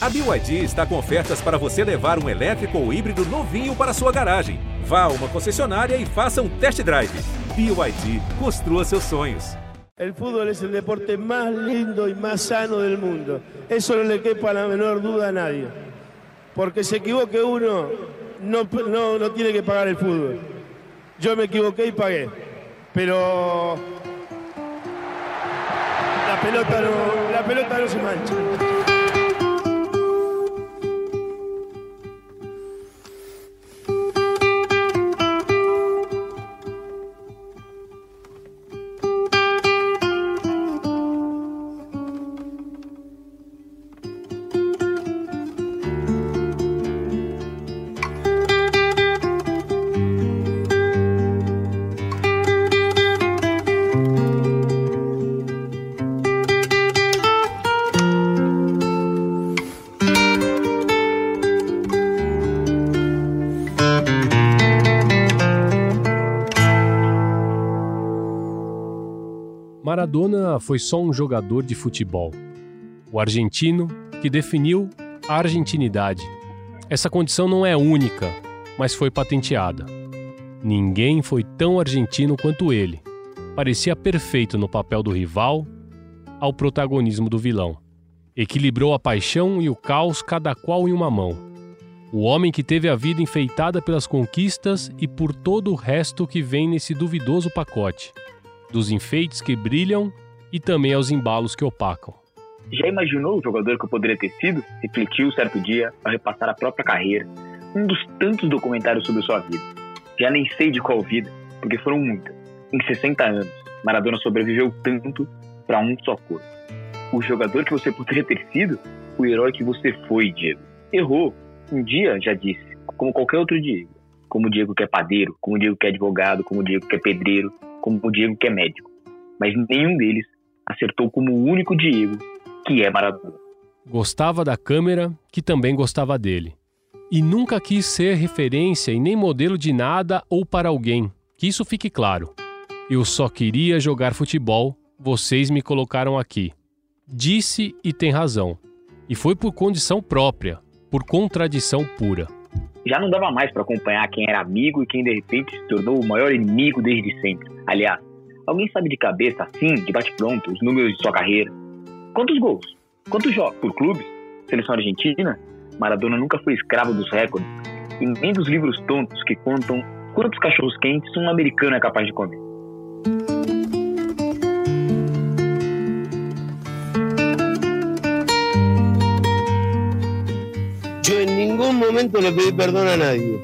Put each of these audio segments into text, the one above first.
A BYD está com ofertas para você levar um elétrico ou híbrido novinho para sua garagem. Vá a uma concessionária e faça um test drive. BYD, construa seus sonhos. El fútbol es el deporte más lindo y más sano del mundo. Eso no le quepa la menor duda a nadie. Porque se equivoque uno, no, no, no tiene que pagar el fútbol. Yo me equivoqué y pagué. Pero la pelota no, la pelota no se mancha. Foi só um jogador de futebol. O argentino que definiu a argentinidade. Essa condição não é única, mas foi patenteada. Ninguém foi tão argentino quanto ele. Parecia perfeito no papel do rival ao protagonismo do vilão. Equilibrou a paixão e o caos, cada qual em uma mão. O homem que teve a vida enfeitada pelas conquistas e por todo o resto que vem nesse duvidoso pacote dos enfeites que brilham e também aos embalos que opacam. Já imaginou o jogador que eu poderia ter sido? Refletiu certo dia ao repassar a própria carreira, um dos tantos documentários sobre sua vida. Já nem sei de qual vida, porque foram muitas. Em 60 anos, Maradona sobreviveu tanto para um só corpo. O jogador que você poderia ter sido, o herói que você foi, Diego. Errou. Um dia, já disse, como qualquer outro Diego. Como o Diego que é padeiro, como o Diego que é advogado, como o Diego que é pedreiro, como o Diego que é médico. Mas nenhum deles acertou como o único Diego, que é Maradona. Gostava da câmera, que também gostava dele. E nunca quis ser referência e nem modelo de nada ou para alguém, que isso fique claro. Eu só queria jogar futebol, vocês me colocaram aqui. Disse e tem razão. E foi por condição própria, por contradição pura. Já não dava mais para acompanhar quem era amigo e quem de repente se tornou o maior inimigo desde sempre. Aliás, alguém sabe de cabeça, assim, de bate-pronto, os números de sua carreira? Quantos gols? Quantos jogos por clubes? Seleção argentina? Maradona nunca foi escravo dos recordes e nem dos livros tontos que contam quantos cachorros quentes um americano é capaz de comer. Yo en ningún momento le pedí perdón a nadie.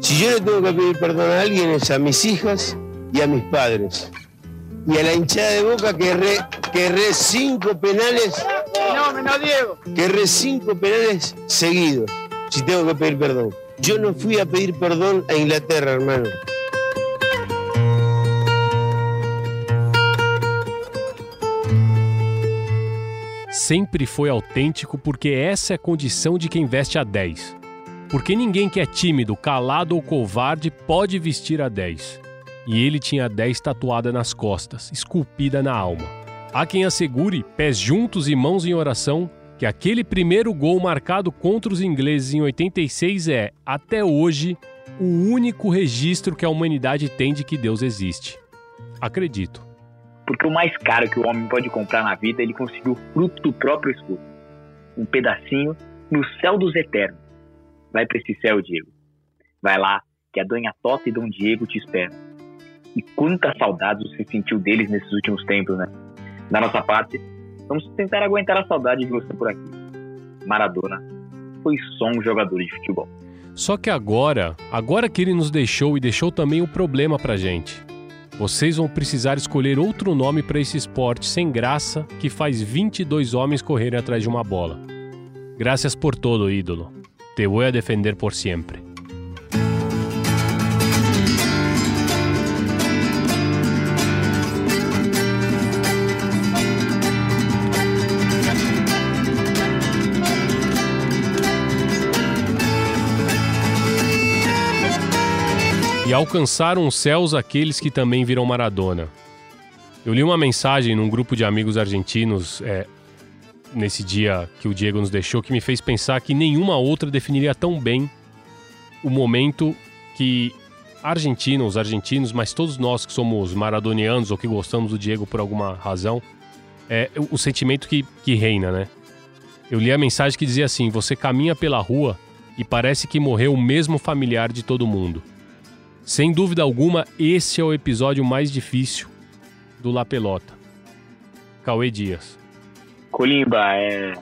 Si yo le tengo que pedir perdón a alguien es a mis hijas y a mis padres. Y a la hinchada de boca que erré, que erré cinco penales. No, menos Diego. Que erré cinco penales seguidos. Si tengo que pedir perdón. Yo no fui a pedir perdón a Inglaterra, hermano. Sempre foi autêntico porque essa é a condição de quem veste a 10. Porque ninguém que é tímido, calado ou covarde pode vestir a 10. E ele tinha a 10 tatuada nas costas, esculpida na alma. Há quem assegure, pés juntos e mãos em oração, que aquele primeiro gol marcado contra os ingleses em 86 é, até hoje, o único registro que a humanidade tem de que Deus existe. Acredito. Porque o mais caro que o homem pode comprar na vida, ele conseguiu fruto do próprio esforço. Um pedacinho no céu dos eternos. Vai para esse céu, Diego. Vai lá, que a Dona Tota e Dom Diego te esperam. E quantas saudades você sentiu deles nesses últimos tempos, né? Da nossa parte, vamos tentar aguentar a saudade de você por aqui. Maradona foi só um jogador de futebol. Só que agora, agora que ele nos deixou e deixou também o problema pra gente. Vocês vão precisar escolher outro nome para esse esporte sem graça que faz 22 homens correrem atrás de uma bola. Graças por todo, ídolo. Te voy a defender por siempre. E alcançaram os céus aqueles que também viram Maradona. Eu li uma mensagem num grupo de amigos argentinos é, nesse dia que o Diego nos deixou que me fez pensar que nenhuma outra definiria tão bem o momento que argentinos, argentinos, mas todos nós que somos maradonianos ou que gostamos do Diego por alguma razão, é o sentimento que, que reina, né? Eu li a mensagem que dizia assim: você caminha pela rua e parece que morreu o mesmo familiar de todo mundo. Sem dúvida alguma, esse é o episódio mais difícil do La Pelota. Cauê Dias. Colimba, é.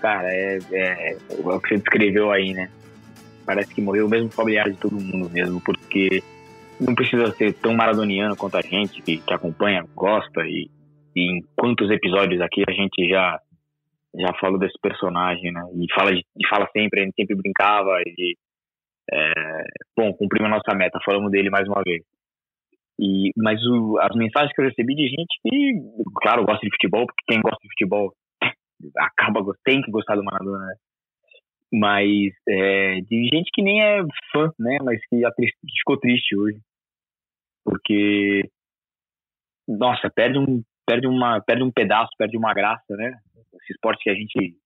Cara, é, é, é o que você descreveu aí, né? Parece que morreu o mesmo familiar de todo mundo mesmo, porque não precisa ser tão maradoniano quanto a gente que, que acompanha, gosta e, e em quantos episódios aqui a gente já já falou desse personagem, né? E fala, de, e fala sempre, a gente sempre brincava e é, bom, cumprimos a nossa meta, falamos dele mais uma vez. E, mas o, as mensagens que eu recebi de gente que, claro, gosta de futebol, porque quem gosta de futebol acaba tem que gostar do Maradona, né? Mas é, de gente que nem é fã, né? Mas que, que ficou triste hoje. Porque, nossa, perde um, perde, uma, perde um pedaço, perde uma graça, né? Esse esporte que a gente,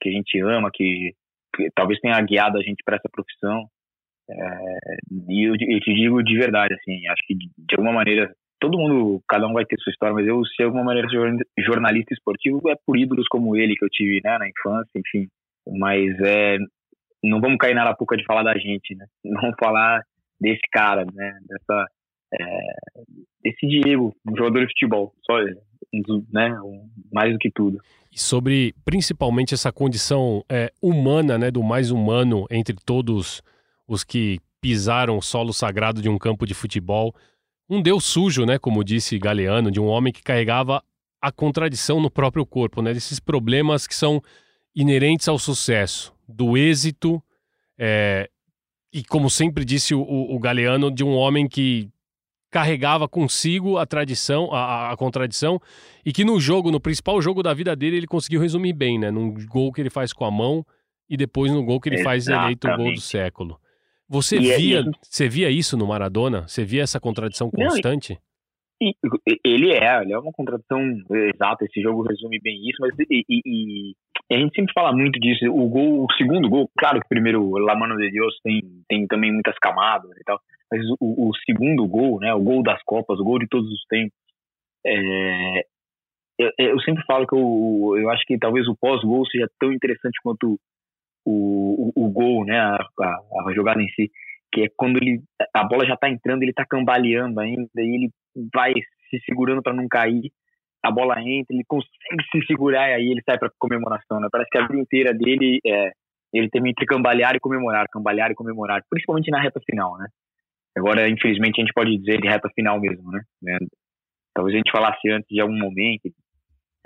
que a gente ama, que, que talvez tenha guiado a gente para essa profissão. É, e eu, eu, te digo de verdade, assim, acho que de, de, alguma maneira, todo mundo, cada um vai ter sua história, mas eu, de alguma maneira jornalista esportivo, é por ídolos como ele que eu tive, né, na infância, enfim. Mas é, não vamos cair na arapuca de falar da gente, né? Não vamos falar desse cara, né, dessa, é, desse Diego, um jogador de futebol, só ele, né, mais do que tudo. E sobre principalmente essa condição é, humana, né, do mais humano entre todos os que pisaram o solo sagrado de um campo de futebol. Um Deus sujo, né, como disse Galeano, de um homem que carregava a contradição no próprio corpo, né, desses problemas que são inerentes ao sucesso, do êxito, é, e como sempre disse o, o, Galeano, de um homem que carregava consigo a tradição, a, a, contradição, e que no jogo, no principal jogo da vida dele, ele conseguiu resumir bem, né, num gol que ele faz com a mão e depois no gol que ele Exatamente. faz eleito o gol do século. Você e via, você via isso no Maradona? Você via essa contradição constante? Não, ele é, ele é uma contradição exata. Esse jogo resume bem isso, mas e, e, e, a gente sempre fala muito disso. O gol, o segundo gol, claro que primeiro La Mano de Deus tem, tem também muitas camadas e tal, mas o, o segundo gol, né, o gol das Copas, o gol de todos os tempos, é, eu, eu, sempre falo que eu, eu acho que talvez o pós-gol seja tão interessante quanto o, o, o gol, né, a, a, a, jogada em si, que é quando ele a bola já está entrando, ele está cambaleando ainda, e ele vai se segurando para não cair, a bola entra, ele consegue se segurar e aí ele sai para comemoração, né? Parece que a vida inteira dele é ele tem entre cambalear e comemorar, cambalear e comemorar, principalmente na reta final, né? Agora, infelizmente, a gente pode dizer de reta final mesmo, né? né? Talvez a gente falasse antes de algum momento,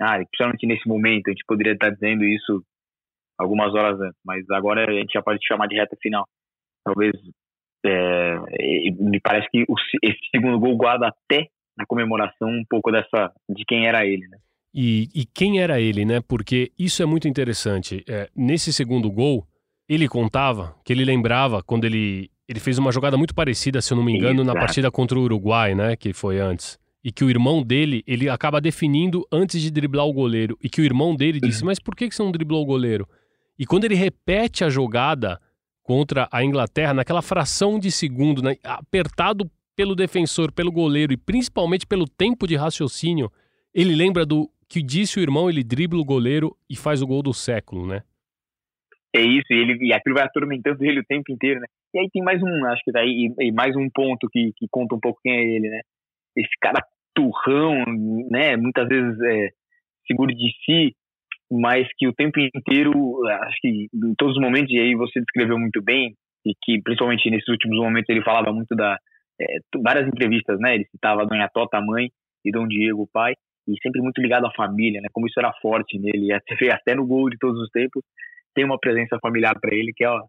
ah, principalmente nesse momento, a gente poderia estar dizendo isso algumas horas antes, mas agora a gente já pode chamar de reta final. Talvez é, me parece que o, esse segundo gol guarda até na comemoração um pouco dessa de quem era ele, né? E, e quem era ele, né? Porque isso é muito interessante. É, nesse segundo gol, ele contava que ele lembrava quando ele ele fez uma jogada muito parecida, se eu não me engano, Exato. na partida contra o Uruguai, né? Que foi antes e que o irmão dele, ele acaba definindo antes de driblar o goleiro. E que o irmão dele disse: uhum. Mas por que você não driblou o goleiro? E quando ele repete a jogada contra a Inglaterra, naquela fração de segundo, né, apertado pelo defensor, pelo goleiro e principalmente pelo tempo de raciocínio, ele lembra do que disse o irmão, ele dribla o goleiro e faz o gol do século, né? É isso, e, ele, e aquilo vai atormentando ele o tempo inteiro, né? E aí tem mais um, acho que daí, e, mais um ponto que, que conta um pouco quem é ele, né? Esse cara turrão, né? Muitas vezes é, seguro de si, mas que o tempo inteiro, acho que em todos os momentos, e aí você descreveu muito bem, e que principalmente nesses últimos momentos ele falava muito da. É, várias entrevistas, né? Ele citava Dona Tota, mãe, e Dom Diego, pai, e sempre muito ligado à família, né? Como isso era forte nele, até, até no gol de todos os tempos, tem uma presença familiar para ele, que é, ó,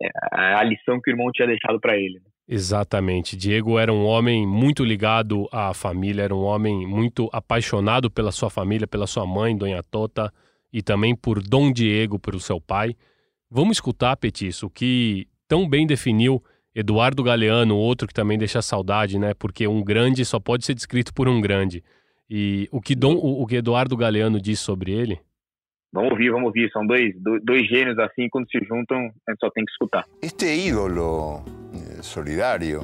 é a lição que o irmão tinha deixado para ele. Né? Exatamente. Diego era um homem muito ligado à família, era um homem muito apaixonado pela sua família, pela sua mãe, Dona Tota e também por Dom Diego, pelo seu pai. Vamos escutar, Petiço, o que tão bem definiu Eduardo Galeano, outro que também deixa saudade, né? Porque um grande só pode ser descrito por um grande. E o que, Dom, o, o que Eduardo Galeano diz sobre ele? Vamos ouvir, vamos ouvir. São dois, dois gênios assim, quando se juntam, a gente só tem que escutar. Este ídolo eh, solidario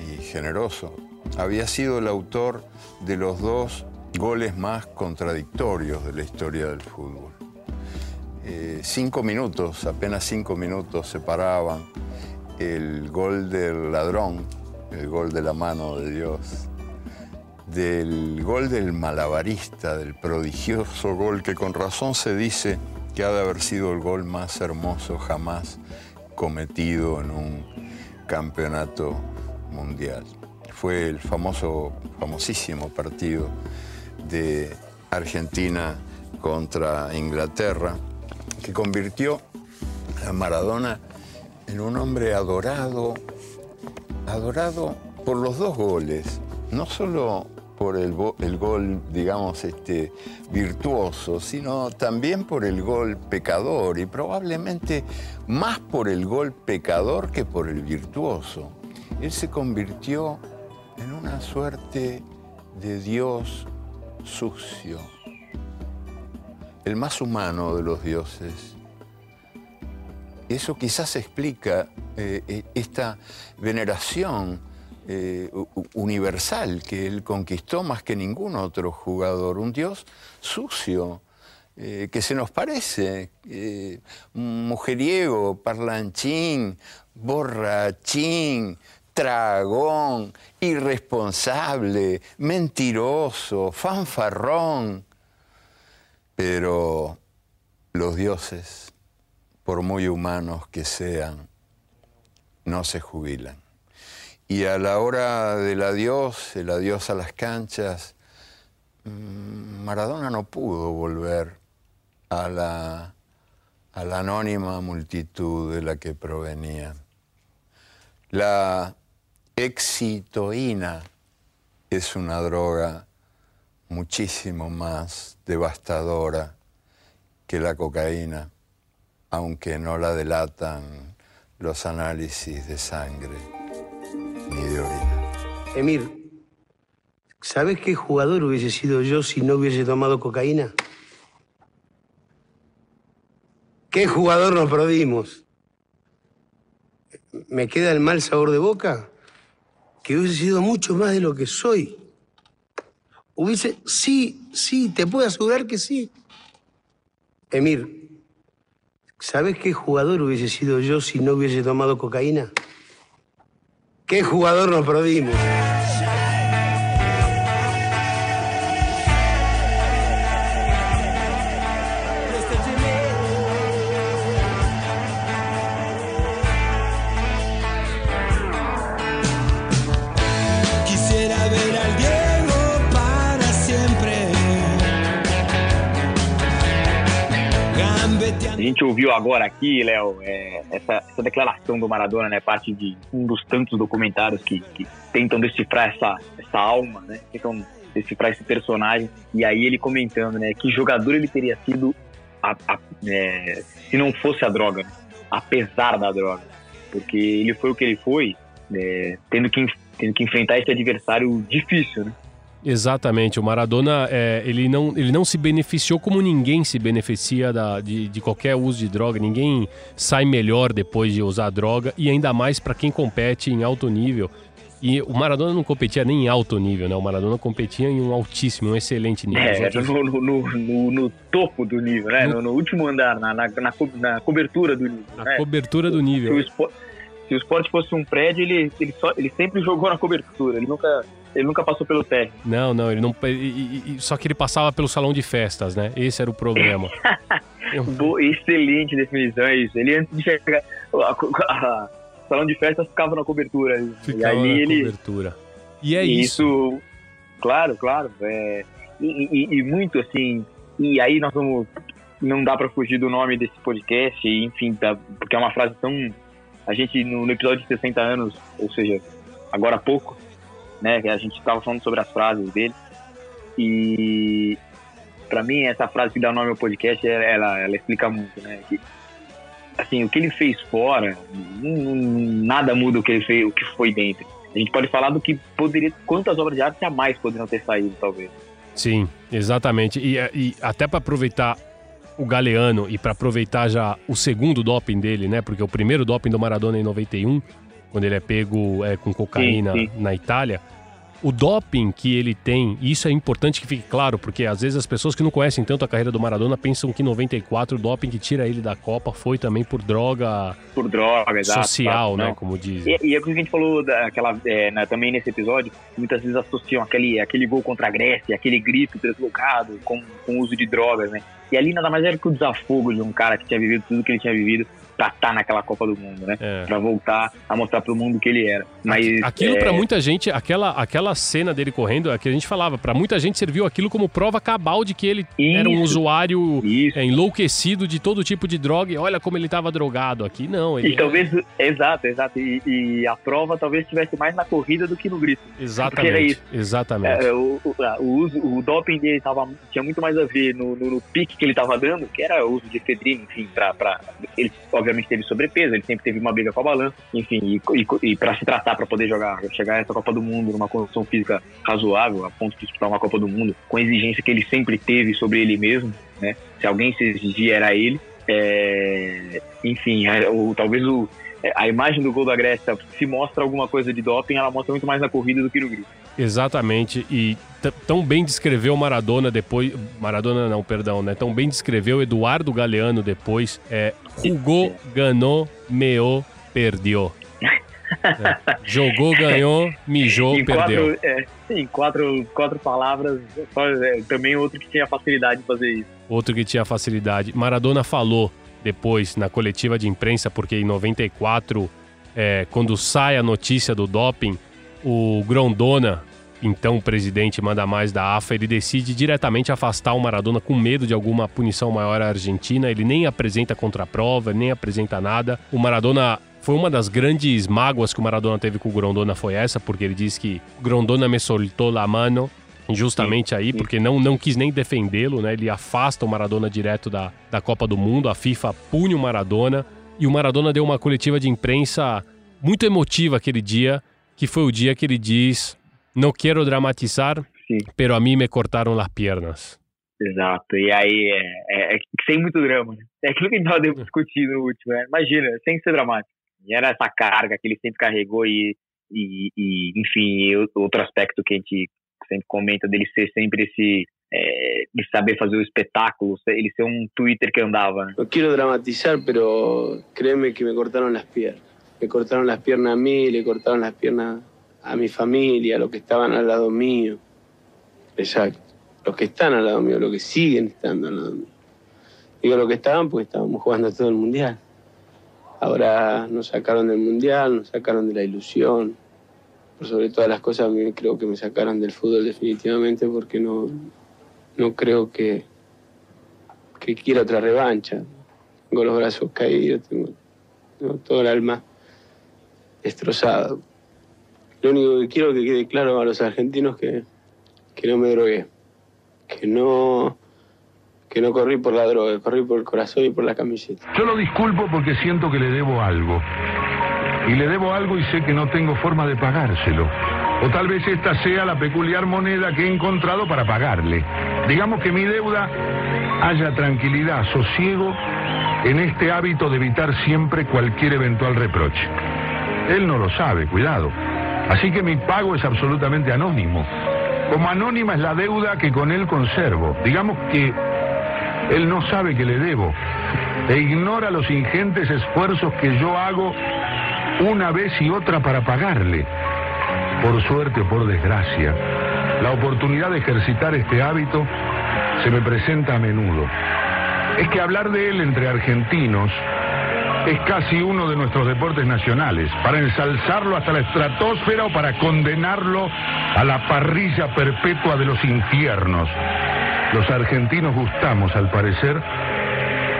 y generoso había sido el autor de los dos goles más contradictorios de la historia del fútbol. Eh, cinco minutos, apenas cinco minutos separaban el gol del ladrón, el gol de la mano de Dios, del gol del malabarista, del prodigioso gol que con razón se dice que ha de haber sido el gol más hermoso jamás cometido en un campeonato mundial. Fue el famoso, famosísimo partido de Argentina contra Inglaterra, que convirtió a Maradona en un hombre adorado, adorado por los dos goles, no solo por el, gol, digamos, este, virtuoso, sino también por el gol pecador y probablemente más por el gol pecador que por el virtuoso. Él se convirtió en una suerte de Dios sucio, el más humano de los dioses. Eso quizás explica eh, eh, esta veneración eh, universal que él conquistó más que ningún otro jugador, un Dios sucio, que se nos parece, mujeriego, parlanchín, borrachín, tragón, irresponsable, mentiroso, fanfarrón. Pero los dioses, por muy humanos que sean, no se jubilan. Y a la hora del adiós, el adiós a las canchas, mm, Maradona no pudo volver a la, a la anónima multitud de la que provenía. La excitoína es una droga muchísimo más devastadora que la cocaína, aunque no la delatan los análisis de sangre ni de orina. Emir, ¿sabes qué jugador hubiese sido yo si no hubiese tomado cocaína? ¿Qué jugador nos perdimos? ¿Me queda el mal sabor de boca? Que hubiese sido mucho más de lo que soy. Hubiese, sí, sí, te puedo asegurar que sí. Emir, ¿sabes qué jugador hubiese sido yo si no hubiese tomado cocaína? ¿Qué jugador nos perdimos? Gente ouviu agora aqui, Léo, é, essa, essa, declaração do Maradona, né, parte de um dos tantos documentários que, que tentam decifrar essa, essa alma, né, tentam decifrar esse personagem, e aí ele comentando, né, que jogador ele teria sido a, a, é, se não fosse a droga, né, apesar da droga, porque ele foi o que ele foi, é, tendo, que, tendo que enfrentar esse adversário difícil, né, Exatamente. O Maradona, é, ele, não, ele não se beneficiou como ninguém se beneficia da, de, de qualquer uso de droga. Ninguém sai melhor depois de usar droga e ainda mais para quem compete em alto nível. E o Maradona não competia nem em alto nível, né? O Maradona competia em um altíssimo, um excelente nível. É, outros... no, no, no, no, topo do nível, né? No, último andar, na, na, na, cobertura do nível. Na né? cobertura do nível. O, se o esporte fosse um prédio, ele, ele, só, ele sempre jogou na cobertura. Ele nunca ele nunca passou pelo térreo. Não, não, ele não. E, e, só que ele passava pelo salão de festas, né? Esse era o problema. Boa, excelente definição, é isso. Ele antes de chegar. O salão de festas ficava na cobertura. Ficava e aí na ele, cobertura. E é isso. Isso, claro, claro. É, e, e, e, muito assim. E aí nós vamos. Não dá para fugir do nome desse podcast, enfim, tá, porque é uma frase tão. A gente, no, no episódio de 60 anos, ou seja, agora há pouco, né? A gente estava falando sobre as frases dele. E para mim essa frase que dá nome ao podcast, ela, ela explica muito, né? Que, assim, o que ele fez fora, nada muda o que ele fez, o que foi dentro. A gente pode falar do que poderia, quantas obras de arte a mais poderiam ter saído, talvez. Sim, exatamente. E, e até para aproveitar o Galeano e para aproveitar já o segundo doping dele, né? Porque o primeiro doping do Maradona é em 91, quando ele é pego é, com cocaína sim, sim. na Itália o doping que ele tem, e isso é importante que fique claro, porque às vezes as pessoas que não conhecem tanto a carreira do Maradona pensam que em 94 o doping que tira ele da Copa foi também por droga. Por droga, exato. Social, né? Como diz. E, e é o que a gente falou daquela, é, né, também nesse episódio, muitas vezes associam aquele, aquele gol contra a Grécia, aquele grito deslocado com, com o uso de drogas, né? E ali nada mais era que o desafogo de um cara que tinha vivido tudo que ele tinha vivido pra estar naquela Copa do Mundo, né? É. Pra voltar a mostrar pro mundo que ele era. Mas aquilo é... para muita gente, aquela aquela cena dele correndo, é que a gente falava, para muita gente serviu aquilo como prova cabal de que ele isso, era um usuário é, enlouquecido de todo tipo de droga e olha como ele tava drogado aqui. Não, ele E talvez exato, exato. E, e, a prova talvez estivesse mais na corrida do que no grito. Exatamente. Era isso. Exatamente. É, o, o, o, uso, o doping dele tava, tinha muito mais a ver no, no, no pique que ele tava dando, que era o uso de efedrina, enfim, para ele obviamente teve sobrepeso, ele sempre teve uma briga com a balança, enfim, e, e, e para se tratar, para poder jogar, chegar a essa Copa do Mundo numa condição física razoável, a ponto de disputar uma Copa do Mundo, com a exigência que ele sempre teve sobre ele mesmo, né? Se alguém se exigia era ele. É, enfim, é, ou, talvez o, é, a imagem do gol da Grécia se mostra alguma coisa de doping, ela mostra muito mais na corrida do que no grito. Exatamente, e tão bem descreveu Maradona depois. Maradona não, perdão, né? Tão bem descreveu Eduardo Galeano depois. É, jogou, ganhou, meou, perdeu. É. Jogou, ganhou, mijou, em perdeu. Quatro, é, sim, quatro, quatro palavras. Só, é, também outro que tinha facilidade de fazer isso. Outro que tinha facilidade. Maradona falou depois na coletiva de imprensa, porque em 94, é, quando sai a notícia do doping, o Grondona, então o presidente manda mais da AFA, ele decide diretamente afastar o Maradona com medo de alguma punição maior à Argentina. Ele nem apresenta contraprova, nem apresenta nada. O Maradona foi uma das grandes mágoas que o Maradona teve com o Grondona foi essa, porque ele diz que Grondona me soltou la mano justamente sim, aí, sim. porque não, não quis nem defendê-lo, né? Ele afasta o Maradona direto da, da Copa do Mundo, a FIFA pune o Maradona, e o Maradona deu uma coletiva de imprensa muito emotiva aquele dia, que foi o dia que ele diz: Não quero dramatizar, sim. pero a mim me cortaram as pernas. Exato, e aí é, é, é sem muito drama. Né? É aquilo que a gente estava discutindo no último, né? imagina, sem ser dramático. E era essa carga que ele sempre carregou e, e, e enfim, outro aspecto que a gente sempre comenta dele ser sempre esse é, de saber fazer o espetáculo, ele ser um Twitter que andava. Né? No quiero dramatizar, pero créeme que me cortaron las piernas. Me cortaron las piernas a mí, le cortaron las piernas a mi familia, a los que estaban al lado mío. Exacto. Los que están al lado mío, los que siguen estando al lado mío. Digo los que estaban porque estábamos jugando todo el mundial. Ahora nos sacaron del mundial, nos sacaron de la ilusión, por sobre todas las cosas creo que me sacaron del fútbol definitivamente porque no, no creo que, que quiera otra revancha. Tengo los brazos caídos, tengo, todo el alma destrozado. Lo único que quiero que quede claro a los argentinos que, que no me drogué, que no, que no corrí por la droga, corrí por el corazón y por la camiseta. Yo lo disculpo porque siento que le debo algo y le debo algo y sé que no tengo forma de pagárselo. O tal vez esta sea la peculiar moneda que he encontrado para pagarle. Digamos que mi deuda haya tranquilidad, sosiego en este hábito de evitar siempre cualquier eventual reproche. Él no lo sabe, cuidado. Así que mi pago es absolutamente anónimo. Como anónima es la deuda que con él conservo. Digamos que él no sabe que le debo e ignora los ingentes esfuerzos que yo hago una vez y otra para pagarle. Por suerte o por desgracia, la oportunidad de ejercitar este hábito se me presenta a menudo. Es que hablar de él entre argentinos es casi uno de nuestros deportes nacionales, para ensalzarlo hasta la estratosfera o para condenarlo a la parrilla perpetua de los infiernos. Los argentinos gustamos, al parecer,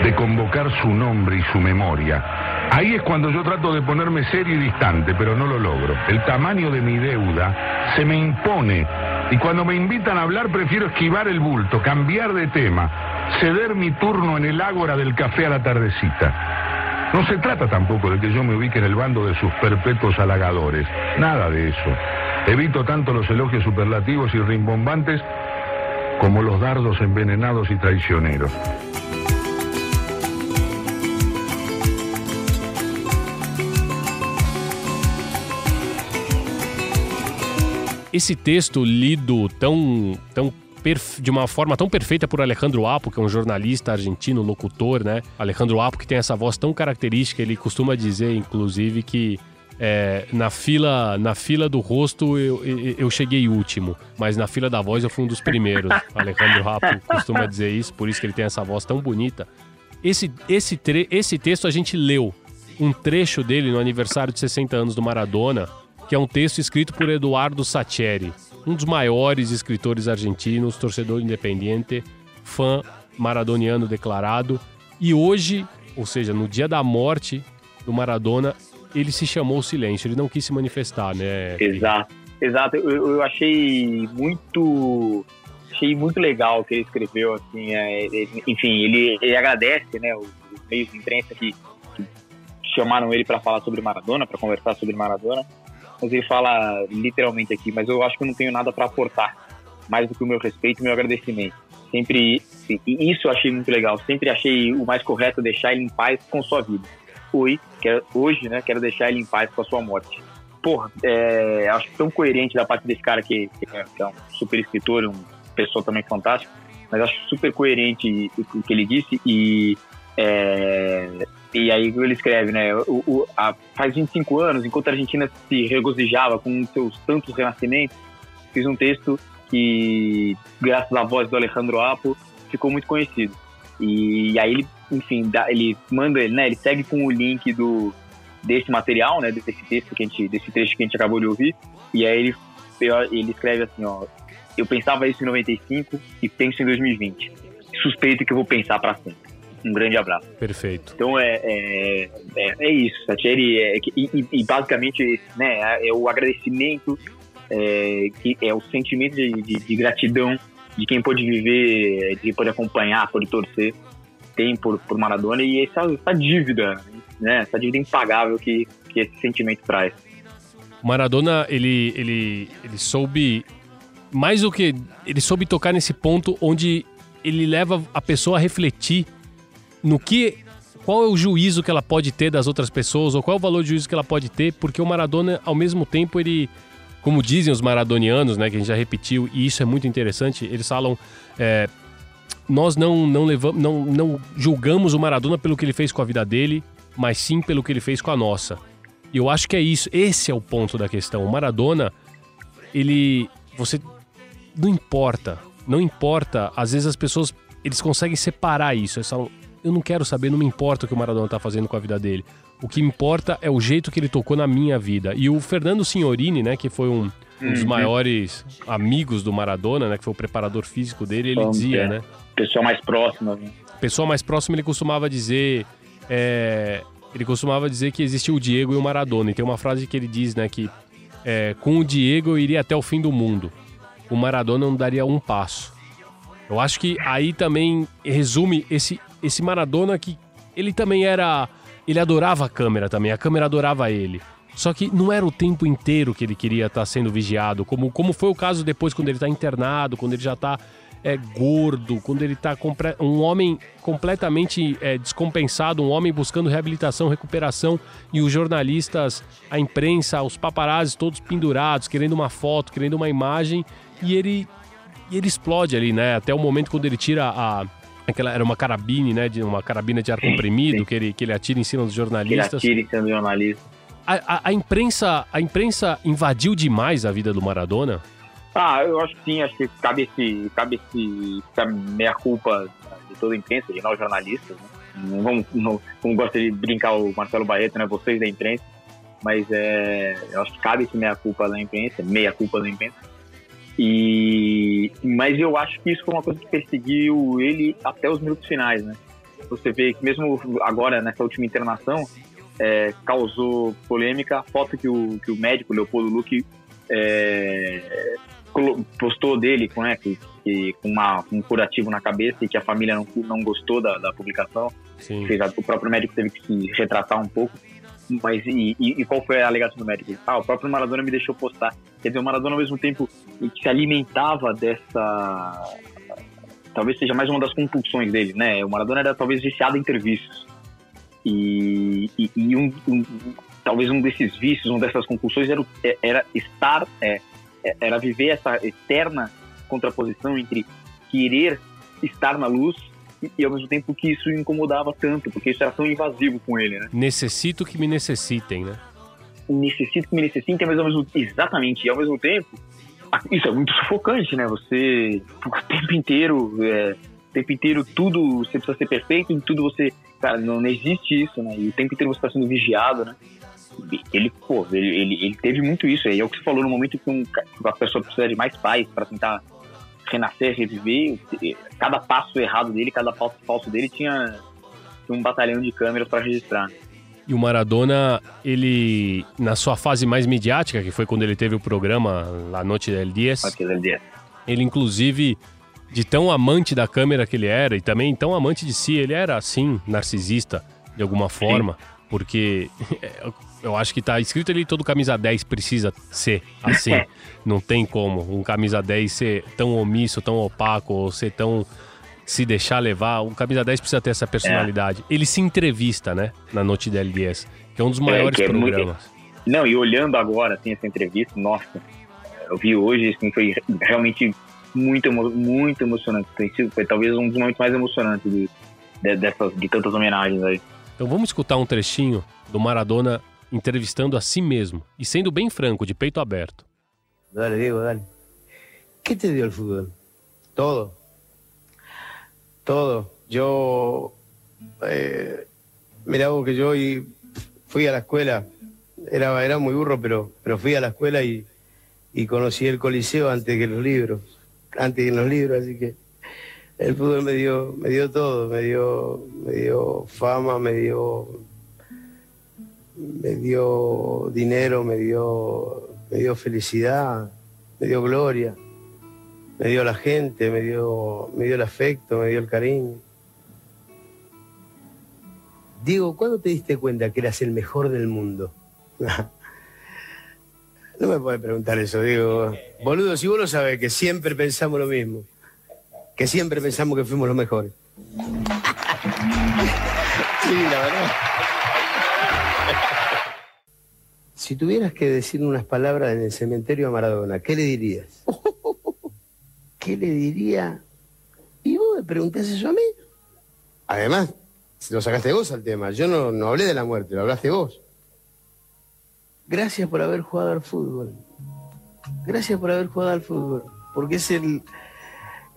de convocar su nombre y su memoria Ahí es cuando yo trato de ponerme serio y distante, pero no lo logro. El tamaño de mi deuda se me impone y cuando me invitan a hablar prefiero esquivar el bulto, cambiar de tema, ceder mi turno en el ágora del café a la tardecita. No se trata tampoco de que yo me ubique en el bando de sus perpetuos halagadores. Nada de eso. Evito tanto los elogios superlativos y rimbombantes como los dardos envenenados y traicioneros. Esse texto lido tão, tão de uma forma tão perfeita por Alejandro Apo, que é um jornalista argentino, locutor, né? Alejandro Apo, que tem essa voz tão característica, ele costuma dizer, inclusive, que é, na fila na fila do rosto eu, eu, eu, cheguei último, mas na fila da voz eu fui um dos primeiros. Alejandro Rapo costuma dizer isso, por isso que ele tem essa voz tão bonita. Esse, esse, esse texto a gente leu um trecho dele no aniversário de 60 anos do Maradona, que é um texto escrito por Eduardo Sacheri, um dos maiores escritores argentinos, torcedor independente, fã maradoniano declarado. E hoje, ou seja, no dia da morte do Maradona, ele se chamou o silêncio, ele não quis se manifestar, né? Exato, exato. Eu, eu achei muito achei muito legal o que ele escreveu, assim, é, enfim, ele, ele agradece, né, os, os meios de imprensa que, que chamaram ele para falar sobre Maradona, para conversar sobre Maradona, ele fala literalmente aqui, mas eu acho que eu não tenho nada para aportar, mais do que o meu respeito e meu agradecimento. Sempre, e isso eu achei muito legal, sempre achei o mais correto deixar ele em paz com sua vida foi, quero, hoje, né, quero deixar ele em paz com a sua morte. Porra, é, acho tão coerente da parte desse cara que, que, é, é um super escritor, uma pessoa também fantástica, mas acho super coerente o que ele disse e é, e aí ele escreve, né? O, o, a, faz 25 anos, enquanto a Argentina se regozijava com seus tantos renascimentos, fiz um texto que, graças à voz do Alejandro Apo, ficou muito conhecido. E, e aí ele enfim, dá, ele manda ele, né? Ele segue com o link do desse material, né? Desse texto que a gente, desse trecho que a gente acabou de ouvir. E aí ele ele escreve assim, ó, eu pensava isso em 95 e penso em 2020. Suspeito que eu vou pensar para sempre. Um grande abraço. Perfeito. Então é, é, é, é isso, Satieri. É, e, e, basicamente né, é o agradecimento, é, que é o sentimento de, de, de, gratidão de quem pode viver, de quem pode acompanhar, pode torcer tem por, por Maradona e essa, essa dívida, né? Essa dívida impagável que, que esse sentimento traz. Maradona, ele, ele, ele soube mais do que ele soube tocar nesse ponto onde ele leva a pessoa a refletir no que qual é o juízo que ela pode ter das outras pessoas ou qual é o valor de juízo que ela pode ter, porque o Maradona, ao mesmo tempo, ele, como dizem os maradonianos, né, que a gente já repetiu, e isso é muito interessante, eles falam é, nós não, não, levamos, não, não julgamos o Maradona pelo que ele fez com a vida dele, mas sim pelo que ele fez com a nossa. E eu acho que é isso, esse é o ponto da questão. O Maradona, ele. Você. Não importa. Não importa. Às vezes as pessoas. Eles conseguem separar isso. Eles falam, eu não quero saber, não me importa o que o Maradona está fazendo com a vida dele. O que importa é o jeito que ele tocou na minha vida. E o Fernando Signorini, né, que foi um, um dos uhum. maiores amigos do Maradona, né, que foi o preparador físico dele, ele dizia, é. né? Pessoa mais próxima. Né? Pessoa mais próxima, ele costumava dizer. É, ele costumava dizer que existia o Diego e o Maradona. E tem uma frase que ele diz, né, que é, com o Diego eu iria até o fim do mundo. O Maradona não daria um passo. Eu acho que aí também resume esse, esse Maradona que ele também era. Ele adorava a câmera também, a câmera adorava ele. Só que não era o tempo inteiro que ele queria estar sendo vigiado, como, como foi o caso depois quando ele está internado, quando ele já está é, gordo, quando ele está um homem completamente é, descompensado, um homem buscando reabilitação, recuperação, e os jornalistas, a imprensa, os paparazzi todos pendurados, querendo uma foto, querendo uma imagem, e ele, e ele explode ali, né? Até o momento quando ele tira a, Aquela, era uma carabine, né? De uma carabina de ar comprimido que ele, que ele atira em cima dos jornalistas. Que ele atira em cima dos jornalistas a, a, a, imprensa, a imprensa invadiu demais a vida do Maradona? Ah, eu acho que sim, acho que cabe esse, cabe esse, meia culpa de toda a imprensa, de nós jornalistas, né? Não vamos, não, como gosta de brincar o Marcelo Barreto, né? Vocês da imprensa, mas é, eu acho que cabe esse meia culpa da imprensa, meia culpa da imprensa. E, mas eu acho que isso foi uma coisa que perseguiu ele até os minutos finais, né? Você vê que mesmo agora nessa última internação, é, causou polêmica a foto que o, que o médico Leopoldo Luque é, postou dele com, né, que, que, com uma, um curativo na cabeça e que a família não, não gostou da, da publicação. Fez, o próprio médico teve que se retratar um pouco. Mas e, e, e, qual foi a alegação do médico? Ah, o próprio Maradona me deixou postar. Quer dizer, o Maradona ao mesmo tempo se alimentava dessa. Talvez seja mais uma das compulsões dele, né? O Maradona era talvez viciado em serviços. E, e, e um, um, talvez um desses vícios, uma dessas compulsões era, era estar, é, é, era viver essa eterna contraposição entre querer estar na luz e, ao mesmo tempo que isso incomodava tanto, porque isso era tão invasivo com ele, né? Necessito que me necessitem, né? Necessito que me necessitem, mas ao mesmo exatamente, e ao mesmo tempo, isso é muito sufocante, né? Você o tempo inteiro, é, o tempo inteiro tudo você precisa ser perfeito, em tudo você, cara, não, não existe isso, né? E o tempo inteiro você está sendo vigiado, né? Ele, pô, ele, ele, ele, teve muito isso. aí é o que você falou no momento que, um, que a pessoa precisa de mais paz para tentar renascer, reviver. Cada passo errado dele, cada passo falso dele tinha um batalhão de câmeras para registrar. E o Maradona, ele, na sua fase mais midiática, que foi quando ele teve o programa La Noite del Diez, ele inclusive, de tão amante da câmera que ele era, e também tão amante de si, ele era assim, narcisista, de alguma forma, Sim. porque eu acho que tá escrito ali todo camisa 10 precisa ser assim. Não tem como um camisa 10 ser tão omisso, tão opaco, ou ser tão se deixar levar. O camisa 10 precisa ter essa personalidade. É. Ele se entrevista, né? Na Noite da LDS, que é um dos é, maiores é, programas. Muito... Não, e olhando agora, assim, essa entrevista, nossa, eu vi hoje, assim, foi realmente muito, muito emocionante. Foi talvez um dos momentos mais emocionantes de, de, dessas, de tantas homenagens aí. Então vamos escutar um trechinho do Maradona entrevistando a si mesmo e sendo bem franco, de peito aberto. Dale, Diego, dale. ¿Qué te dio el fútbol? Todo. todo. Yo, eh, vos que yo fui a la escuela, era, era muy burro, pero, pero fui a la escuela y, conocí el Coliseo antes que los libros, antes que los libros, así que el fútbol me dio, me dio todo, me dio, me dio fama, me dio, me dio dinero, me dio, me dio felicidad, me dio gloria me dio la gente, me dio, me dio el afecto, me dio el cariño. Diego, ¿cuándo te diste cuenta que eras el mejor del mundo? no me puedes preguntar eso, Diego. Boludo, si vos lo sabés, que siempre pensamos lo mismo. Que siempre pensamos que fuimos los mejores. sí, la verdad. Si tuvieras que decir unas palabras en el cementerio a Maradona, ¿qué le dirías? ¿qué le diría? Y vos me preguntás eso a mí. Además, lo sacaste vos al tema. Yo no, no hablé de la muerte, lo hablaste vos. Gracias por haber jugado al fútbol. Gracias por haber jugado al fútbol. Porque es el,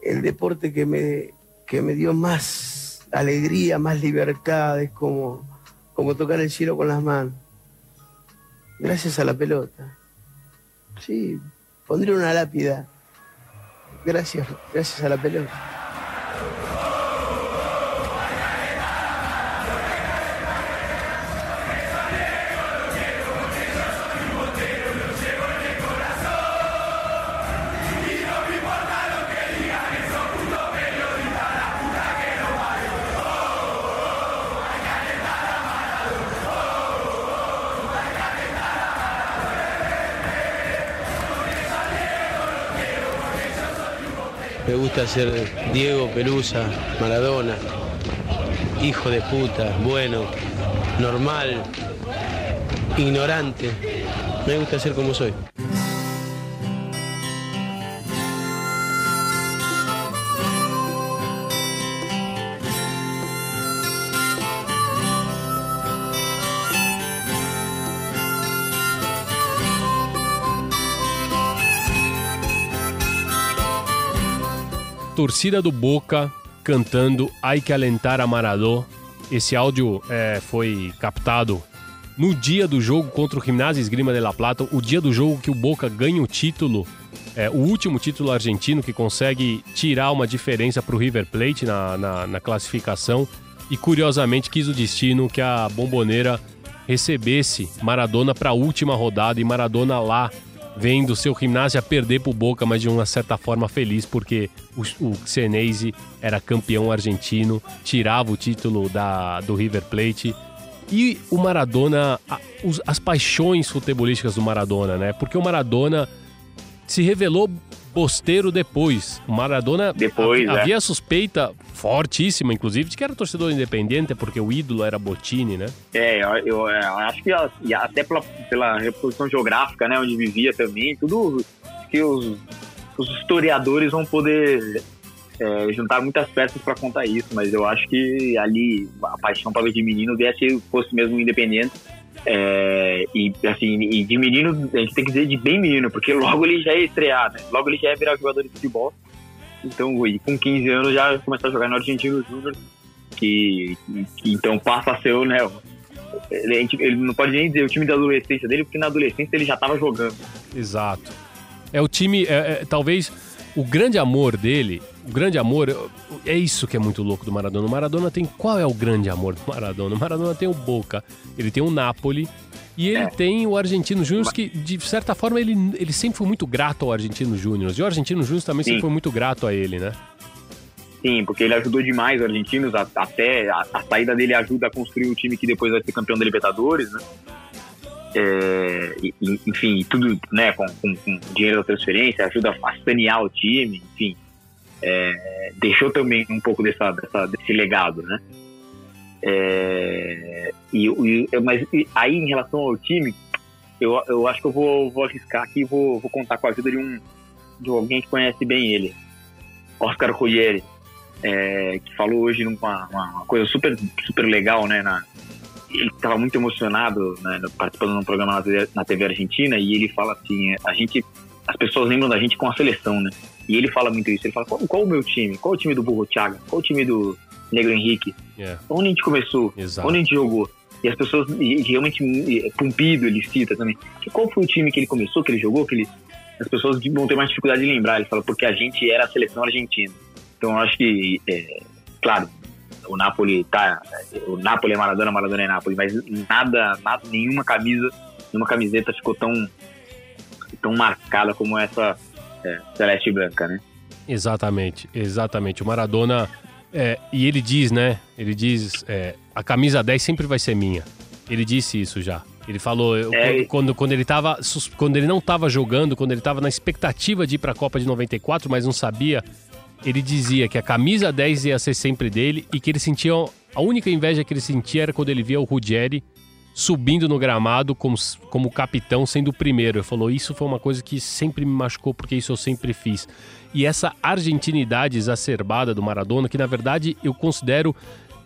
el deporte que me, que me dio más alegría, más libertad. Es como, como tocar el cielo con las manos. Gracias a la pelota. Sí, pondré una lápida gracias, gracias a la pelota. Gusta ser Diego Pelusa, Maradona, hijo de puta, bueno, normal, ignorante. Me gusta ser como soy. Torcida do Boca cantando Ai que alentar a Maradó. Esse áudio é, foi captado no dia do jogo contra o Gimnasia Esgrima de La Plata, o dia do jogo que o Boca ganha o título, é, o último título argentino que consegue tirar uma diferença para o River Plate na, na, na classificação. E curiosamente quis o destino que a Bomboneira recebesse Maradona para a última rodada e Maradona lá vendo seu Gimnasia perder pro Boca, mas de uma certa forma feliz, porque o, o era campeão argentino, tirava o título da, do River Plate. E o Maradona, a, os, as paixões futebolísticas do Maradona, né? Porque o Maradona se revelou posteiro depois. O Maradona depois, havia, é. suspeita fortíssima, inclusive, de que era torcedor independente, porque o ídolo era Botini, né? É, eu, eu, é, acho que até pela, pela reposição geográfica, né, onde vivia também, tudo que os, os historiadores vão poder é, juntar muitas peças para contar isso, mas eu acho que ali a paixão para ver de menino viesse fosse mesmo independente. É, e assim, e de menino, a gente tem que dizer de bem menino, porque logo ele já ia estrear, né? Logo ele já ia virar jogador de futebol. Então, com 15 anos já começou a jogar no Argentino Júnior, que, que, então passa a ser o, né? Ele, ele, não pode nem dizer o time da adolescência dele, porque na adolescência ele já estava jogando. Exato. É o time, é, é, talvez o grande amor dele, o grande amor, é isso que é muito louco do Maradona. O Maradona tem. Qual é o grande amor do Maradona? O Maradona tem o Boca, ele tem o Napoli. E ele é. tem o Argentino Júnior, que de certa forma ele, ele sempre foi muito grato ao Argentino Júnior. E o Argentino Júnior também Sim. sempre foi muito grato a ele, né? Sim, porque ele ajudou demais os argentinos, até a, a, saída dele ajuda a construir o time que depois vai ser campeão da Libertadores, né? É, enfim, tudo né, com, com, com, dinheiro da transferência, ajuda a sanear o time, enfim. É, deixou também um pouco dessa, dessa, desse legado, né? É, e, e, mas aí, em relação ao time, eu, eu acho que eu vou, vou arriscar aqui e vou, vou contar com a ajuda de, um, de alguém que conhece bem ele, Oscar Ruggeri, é, que falou hoje numa uma coisa super, super legal, né? Na, ele estava muito emocionado né, participando de um programa na TV, na TV Argentina e ele fala assim, a gente, as pessoas lembram da gente com a seleção, né? E ele fala muito isso. Ele fala qual, qual o meu time? Qual o time do Burro Thiago? Qual o time do Negro Henrique? Yeah. Onde a gente começou? Exato. Onde a gente jogou? E as pessoas e realmente Pumpido ele cita também. Qual foi o time que ele começou, que ele jogou, que ele as pessoas vão ter mais dificuldade de lembrar. Ele fala porque a gente era a seleção argentina. Então eu acho que, é, claro, o Napoli tá. O Napoli é Maradona, Maradona é Napoli, mas nada, nada nenhuma camisa, nenhuma camiseta ficou tão, tão marcada como essa é, celeste e branca, né? Exatamente, exatamente. O Maradona. É, e ele diz, né? Ele diz: é, a camisa 10 sempre vai ser minha. Ele disse isso já. Ele falou, é, quando, quando, ele tava, quando ele não estava jogando, quando ele estava na expectativa de ir para a Copa de 94, mas não sabia ele dizia que a camisa 10 ia ser sempre dele e que ele sentia. A única inveja que ele sentia era quando ele via o Ruggeri subindo no gramado como, como capitão, sendo o primeiro. Ele falou: Isso foi uma coisa que sempre me machucou, porque isso eu sempre fiz. E essa argentinidade exacerbada do Maradona, que na verdade eu considero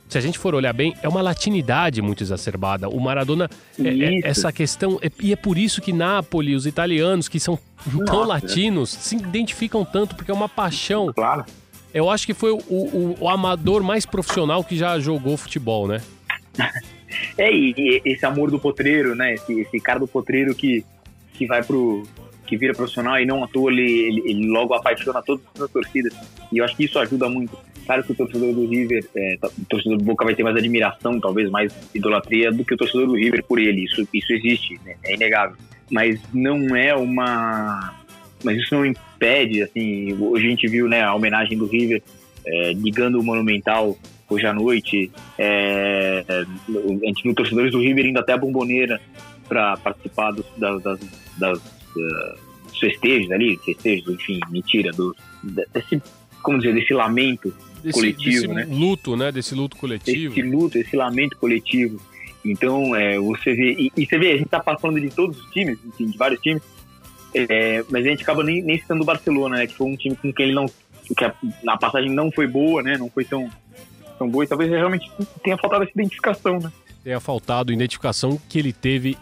se a gente for olhar bem, é uma latinidade muito exacerbada. O Maradona, é, é, essa questão, é, e é por isso que Nápoles, os italianos, que são Nossa, tão latinos, se identificam tanto, porque é uma paixão. Claro. Eu acho que foi o, o, o amador mais profissional que já jogou futebol, né? é, e, esse amor do potreiro, né? Esse, esse, cara do potreiro que, que vai pro. que vira profissional e não à toa ele, ele, ele logo apaixona todas as torcidas. E eu acho que isso ajuda muito. Claro que o torcedor do River, é, o torcedor do Boca vai ter mais admiração, talvez mais idolatria do que o torcedor do River por ele. Isso, isso existe, né? é inegável. Mas não é uma. Mas isso não impede, assim. Hoje a gente viu né, a homenagem do River é, ligando o Monumental hoje à noite. É, a gente viu torcedores do River indo até a Bomboneira para participar dos, das, das, das uh, festejos ali, festejos, enfim, mentira, do, desse, como dizer, desse lamento desse, coletivo, desse né? luto, né? Desse luto coletivo. Esse luto, esse lamento coletivo. Então, é, você vê. E, e, você vê, a gente tá falando de todos os times, enfim, de vários times, é, mas a gente acaba nem, nem citando o Barcelona, né? Que foi um time com quem ele não. que a, a passagem não foi boa, né? Não foi tão, tão boa. E talvez realmente tenha faltado essa identificação, né? Tenha faltado a identificação que ele teve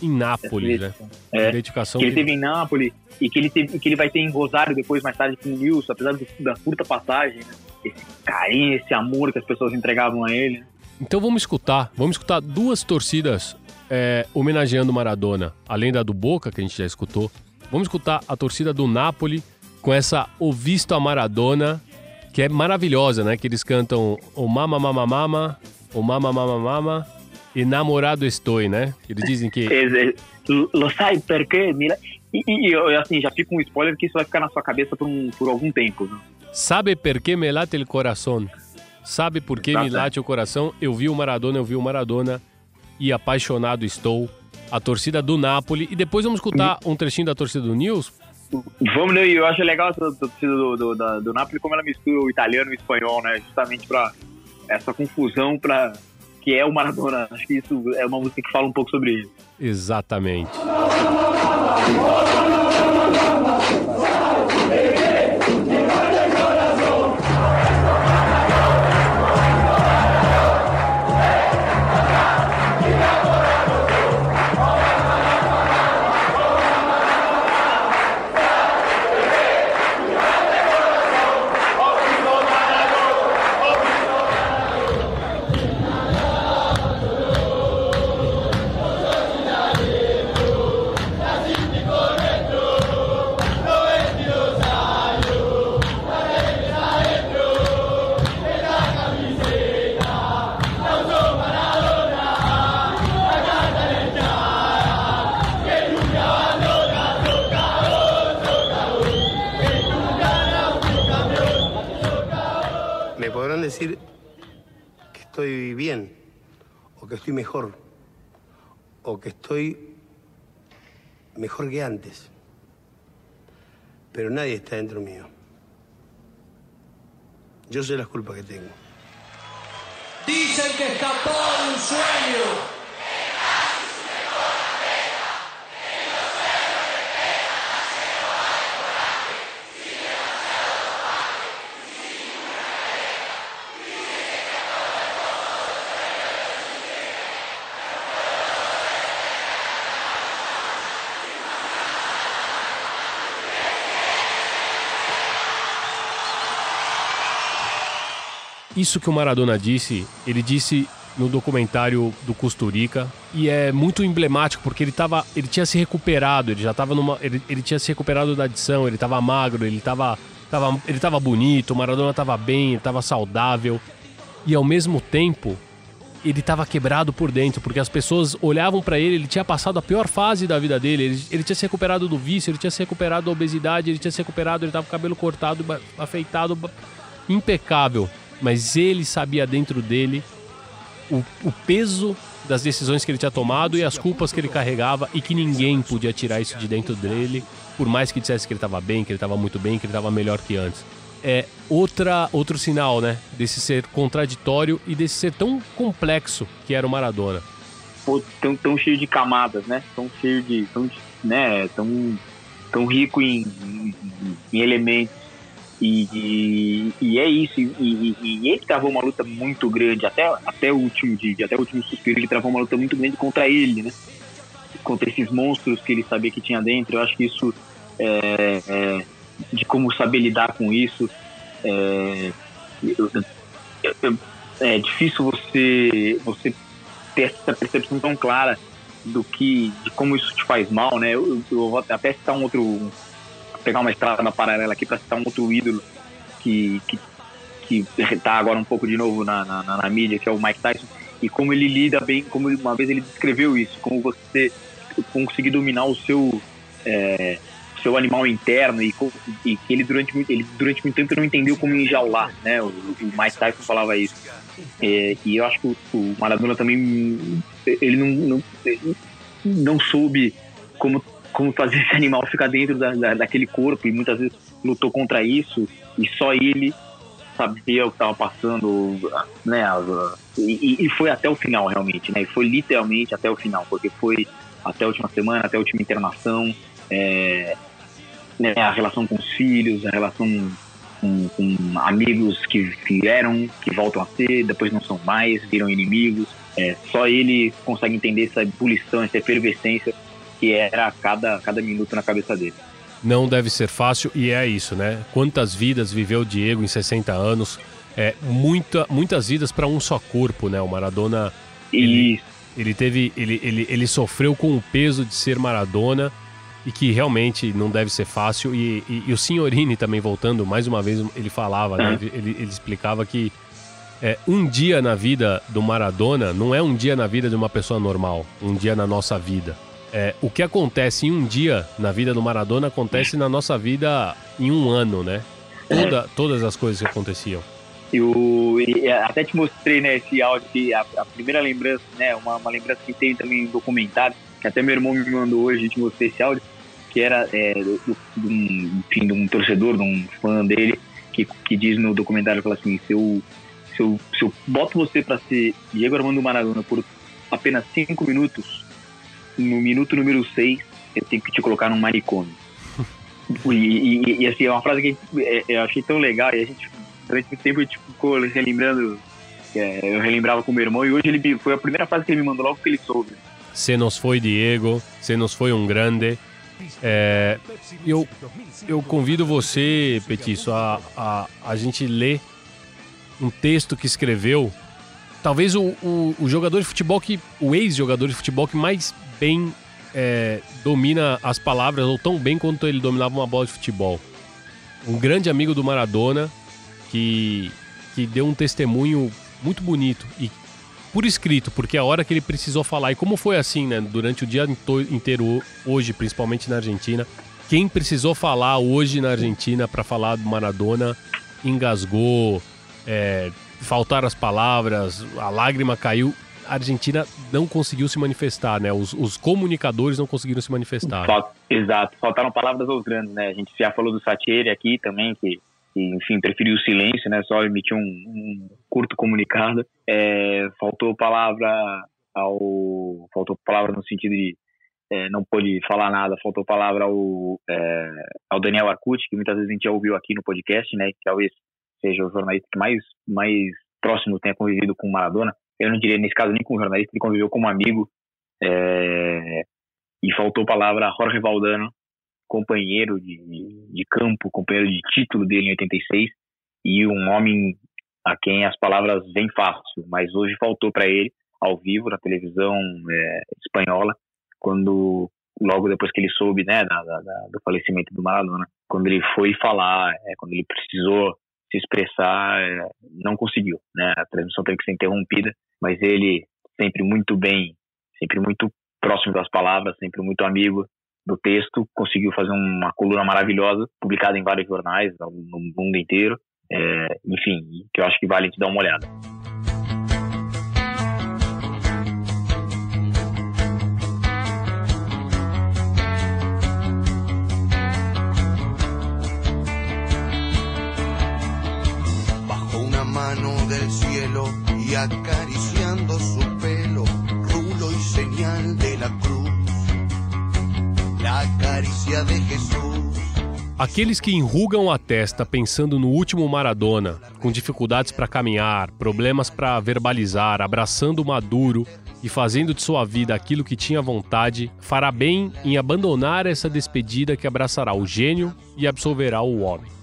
em Nápoles, né? É, identificação que ele que... teve em Nápoles e que ele, teve, que ele vai ter em Rosário depois, mais tarde, com o Nilson, apesar do, da curta passagem, né? esse carinho, esse amor que as pessoas entregavam a ele. Então vamos escutar, vamos escutar duas torcidas é, homenageando Maradona, além da do Boca, que a gente já escutou. Vamos escutar a torcida do Napoli com essa O Visto a Maradona, que é maravilhosa, né? Que eles cantam O Mama Mama Mama, O Mama Mama Mama e Namorado Estou, né? Eles dizem que... Lo sai perché... E, e, e, assim, já fica um spoiler que isso vai ficar na sua cabeça por, um, por algum tempo, né? Sabe por que me late o coração? Sabe por que me late o coração? Eu vi o Maradona, eu vi o Maradona e apaixonado estou. A torcida do Napoli. E depois vamos escutar um trechinho da torcida do News. Vamos, né? Eu acho legal a torcida do, do, do, do Napoli como ela mistura o italiano e o espanhol, né? Justamente para essa confusão para que é o Maradona. Acho que isso é uma música que fala um pouco sobre isso. Exatamente. Me podrán decir que estoy bien, o que estoy mejor, o que estoy mejor que antes. Pero nadie está dentro mío. Yo sé las culpas que tengo. Dicen que escapó de un sueño. Isso que o Maradona disse, ele disse no documentário do Costurica e é muito emblemático porque ele tava, ele tinha se recuperado, ele já tava numa, ele, ele tinha se recuperado da adição, ele tava magro, ele tava, tava, ele tava bonito, o Maradona tava bem, ele tava saudável e ao mesmo tempo ele tava quebrado por dentro porque as pessoas olhavam pra ele, ele tinha passado a pior fase da vida dele, ele, ele tinha se recuperado do vício, ele tinha se recuperado da obesidade, ele tinha se recuperado, ele tava com o cabelo cortado, afeitado, impecável mas ele sabia dentro dele o, o peso das decisões que ele tinha tomado e as culpas que ele carregava e que ninguém podia tirar isso de dentro dele, por mais que dissesse que ele estava bem, que ele estava muito bem, que ele estava melhor que antes. É outra outro sinal, né, desse ser contraditório e desse ser tão complexo que era o Maradona. Pô, tão, tão cheio de camadas, né? Tão cheio de. Tão, né? tão, tão rico em, em, em elementos. E, e, é isso. E, e- e ele travou uma luta muito grande, até, até o último dia, até o último suspiro, ele travou uma luta muito grande contra ele, né? Contra esses monstros que ele sabia que tinha dentro. Eu acho que isso é, é, de como saber lidar com isso. É, é difícil você, você ter essa percepção tão clara do que de como isso te faz mal, né? Eu, eu vou até citar um outro pegar uma estrada paralela aqui para citar um outro ídolo que que que tá agora um pouco de novo na, na, na- na mídia, que é o Mike Tyson, e como ele lida bem, como uma vez ele descreveu isso, como você conseguir dominar o seu é, seu animal interno e, e que ele durante muito ele durante muito tempo não entendeu como enjaular, né? O, o Mike Tyson falava isso. É, e eu acho que o, o Maradona também ele não, não, ele não soube como, como fazer esse animal ficar dentro da, da- daquele corpo e muitas vezes lutou contra isso e só ele sabia o que estava passando, né? E, e foi até o final realmente, né? E foi literalmente até o final, porque foi até a última semana, até a última internação, é, né, a relação com os filhos, a relação com, com amigos que, que eram, que voltam a ser, depois não são mais, viram inimigos. É, só ele consegue entender essa ebulição, essa efervescência que era cada, cada minuto na cabeça dele. Não deve ser fácil e é isso, né? Quantas vidas viveu o Diego em 60 anos? É, muita, muitas vidas para um só corpo, né? O Maradona E ele teve ele, ele, ele sofreu com o peso de ser Maradona e que realmente não deve ser fácil e, e, e o Signorini também voltando mais uma vez ele falava né? ele, ele, ele explicava que é, um dia na vida do Maradona não é um dia na vida de uma pessoa normal um dia na nossa vida é, o que acontece em um dia na vida do Maradona acontece na nossa vida em um ano né? Toda, todas as coisas que aconteciam. E, até te mostrei né, esse áudio que a, a primeira lembrança, né, uma, uma lembrança que tem também documentário, que até meu irmão me mandou hoje, a gente mostrei esse áudio, que era é, do, do, um, enfim, de um torcedor, de um fã dele, que, que diz no documentário, fala assim, se eu, se eu, se eu boto você para ser Diego Armando Maradona por apenas cinco minutos, no minuto número seis, eu tenho que te colocar num manicômio. E, e, e, assim, é uma frase que é, eu achei tão legal e a gente, durante muito tempo, a gente ficou relembrando. É, eu relembrava com meu irmão e hoje ele foi a primeira frase que ele me mandou logo que ele soube. Se nos foi Diego, se nos foi um grande. É, eu, eu convido você, Petiço, a, a, a gente ler um texto que escreveu. Talvez o, o, o jogador de futebol que. O ex-jogador de futebol que mais bem é, domina as palavras, ou tão bem quanto ele dominava uma bola de futebol. Um grande amigo do Maradona que, que deu um testemunho muito bonito e por escrito, porque a hora que ele precisou falar, e como foi assim, né, durante o dia inteiro hoje, principalmente na Argentina, quem precisou falar hoje na Argentina para falar do Maradona engasgou, é, faltaram as palavras, a lágrima caiu a Argentina não conseguiu se manifestar, né? Os, os comunicadores não conseguiram se manifestar. exato, faltaram palavras aos grandes, né? A gente já falou do Satieri aqui também, que, que enfim, preferiu o silêncio, né? Só emitiu um, um curto comunicado. É, faltou palavra ao... Faltou palavra no sentido de é, não pôde falar nada, faltou palavra ao, é, ao Daniel Arcute, que muitas vezes a gente já ouviu aqui no podcast, né? Que talvez seja o jornalista que mais, mais próximo tenha convivido com Maradona eu não diria nesse caso nem como jornalista, ele conviveu como amigo. É, e faltou palavra a Jorge Valdano, companheiro de, de campo, companheiro de título dele em 86, e um homem a quem as palavras vêm fácil, mas hoje faltou para ele, ao vivo, na televisão é, espanhola, quando logo depois que ele soube né, da, da, do falecimento do Maradona, quando ele foi falar, é, quando ele precisou se expressar, é, não conseguiu. Né? A transmissão teve que ser interrompida, mas ele sempre muito bem, sempre muito próximo das palavras, sempre muito amigo do texto, conseguiu fazer uma coluna maravilhosa, publicada em vários jornais no mundo inteiro. É, enfim, que eu acho que vale te dar uma olhada. Acariciando su pelo, rulo y señal de la cruz, la caricia de Jesús. Aqueles que enrugam a testa pensando no último Maradona, com dificuldades para caminhar, problemas para verbalizar, abraçando o Maduro e fazendo de sua vida aquilo que tinha vontade, fará bem em abandonar essa despedida que abraçará o gênio e absolverá o homem.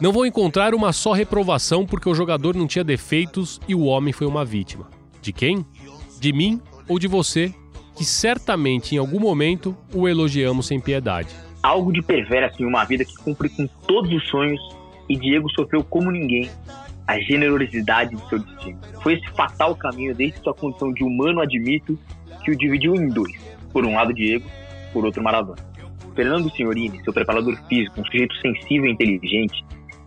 Não vou encontrar uma só reprovação porque o jogador não tinha defeitos e o homem foi uma vítima. De quem? De mim ou de você, que certamente em algum momento o elogiamos sem piedade. Algo de perverso em uma vida que cumpre com todos os sonhos e Diego sofreu como ninguém a generosidade de seu destino. Foi esse fatal caminho desde sua condição de humano admito que o dividiu em dois. Por um lado Diego, por outro Maradona. Fernando Signorini, seu preparador físico, um sujeito sensível e inteligente,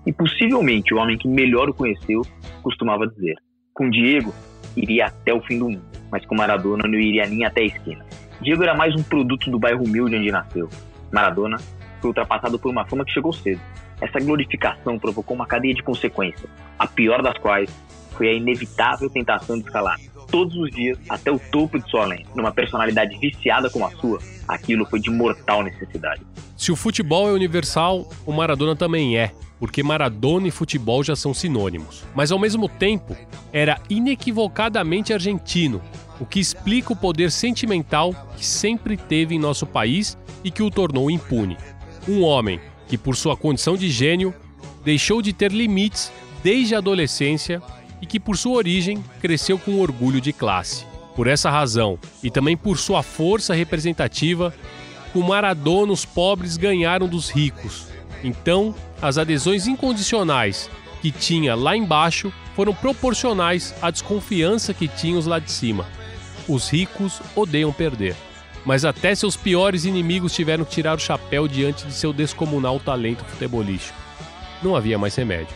e possivelmente o homem que melhor o conheceu costumava dizer: com Diego iria até o fim do mundo, mas com Maradona não iria nem até a esquina. Diego era mais um produto do bairro humilde onde nasceu. Maradona foi ultrapassado por uma fama que chegou cedo. Essa glorificação provocou uma cadeia de consequências, a pior das quais foi a inevitável tentação de escalar todos os dias até o topo de sua lente. Numa personalidade viciada como a sua, aquilo foi de mortal necessidade. Se o futebol é universal, o Maradona também é porque Maradona e futebol já são sinônimos. Mas ao mesmo tempo, era inequivocadamente argentino, o que explica o poder sentimental que sempre teve em nosso país e que o tornou impune. Um homem que, por sua condição de gênio, deixou de ter limites desde a adolescência e que, por sua origem, cresceu com orgulho de classe. Por essa razão, e também por sua força representativa, com Maradona os pobres ganharam dos ricos. Então, as adesões incondicionais que tinha lá embaixo foram proporcionais à desconfiança que tinha os lá de cima. Os ricos odeiam perder, mas até seus piores inimigos tiveram que tirar o chapéu diante de seu descomunal talento futebolístico. Não havia mais remédio.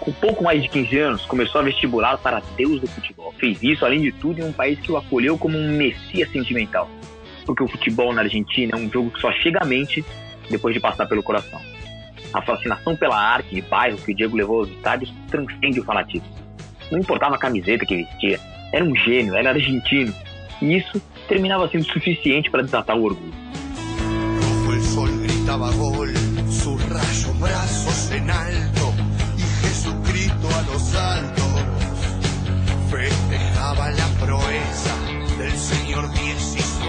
Com pouco mais de 15 anos, começou a vestibular para Deus do futebol. Fez isso, além de tudo, em um país que o acolheu como um messias sentimental. Porque o futebol na Argentina é um jogo que só chega à mente depois de passar pelo coração. A fascinação pela arte de bairro que o Diego levou aos estádios transcende o fanatismo. Não importava a camiseta que vestia, era um gênio, era argentino. E isso terminava sendo suficiente para desatar o orgulho. Como o sol gritava gol, su rayo, braços alto, e Jesucristo a los altos proeza del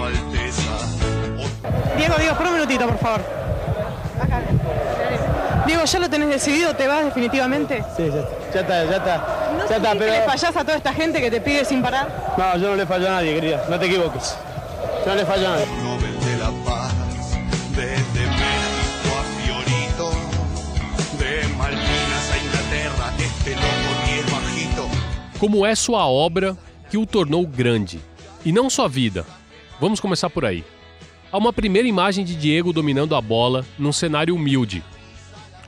Alteza. Diego, Diego, por um minutito, por favor. Acá. Diego, ¿ya lo tenés decidido? ¿Te vas definitivamente? Sí, ya, ya está, ya está. ¿No ya está, que pero... le fallás a toda esta gente que te pide sin parar? No, yo no le fallo a nadie, querida. No te equivoques. Yo no le fallo a nadie. Nobel de la Paz, desde México a Fiorito, de Malvinas a Inglaterra, este loco bajito. Como é sua obra que o tornou grande? E não sua vida. Vamos começar por aí. Há uma primeira imagem de Diego dominando a bola num cenário humilde,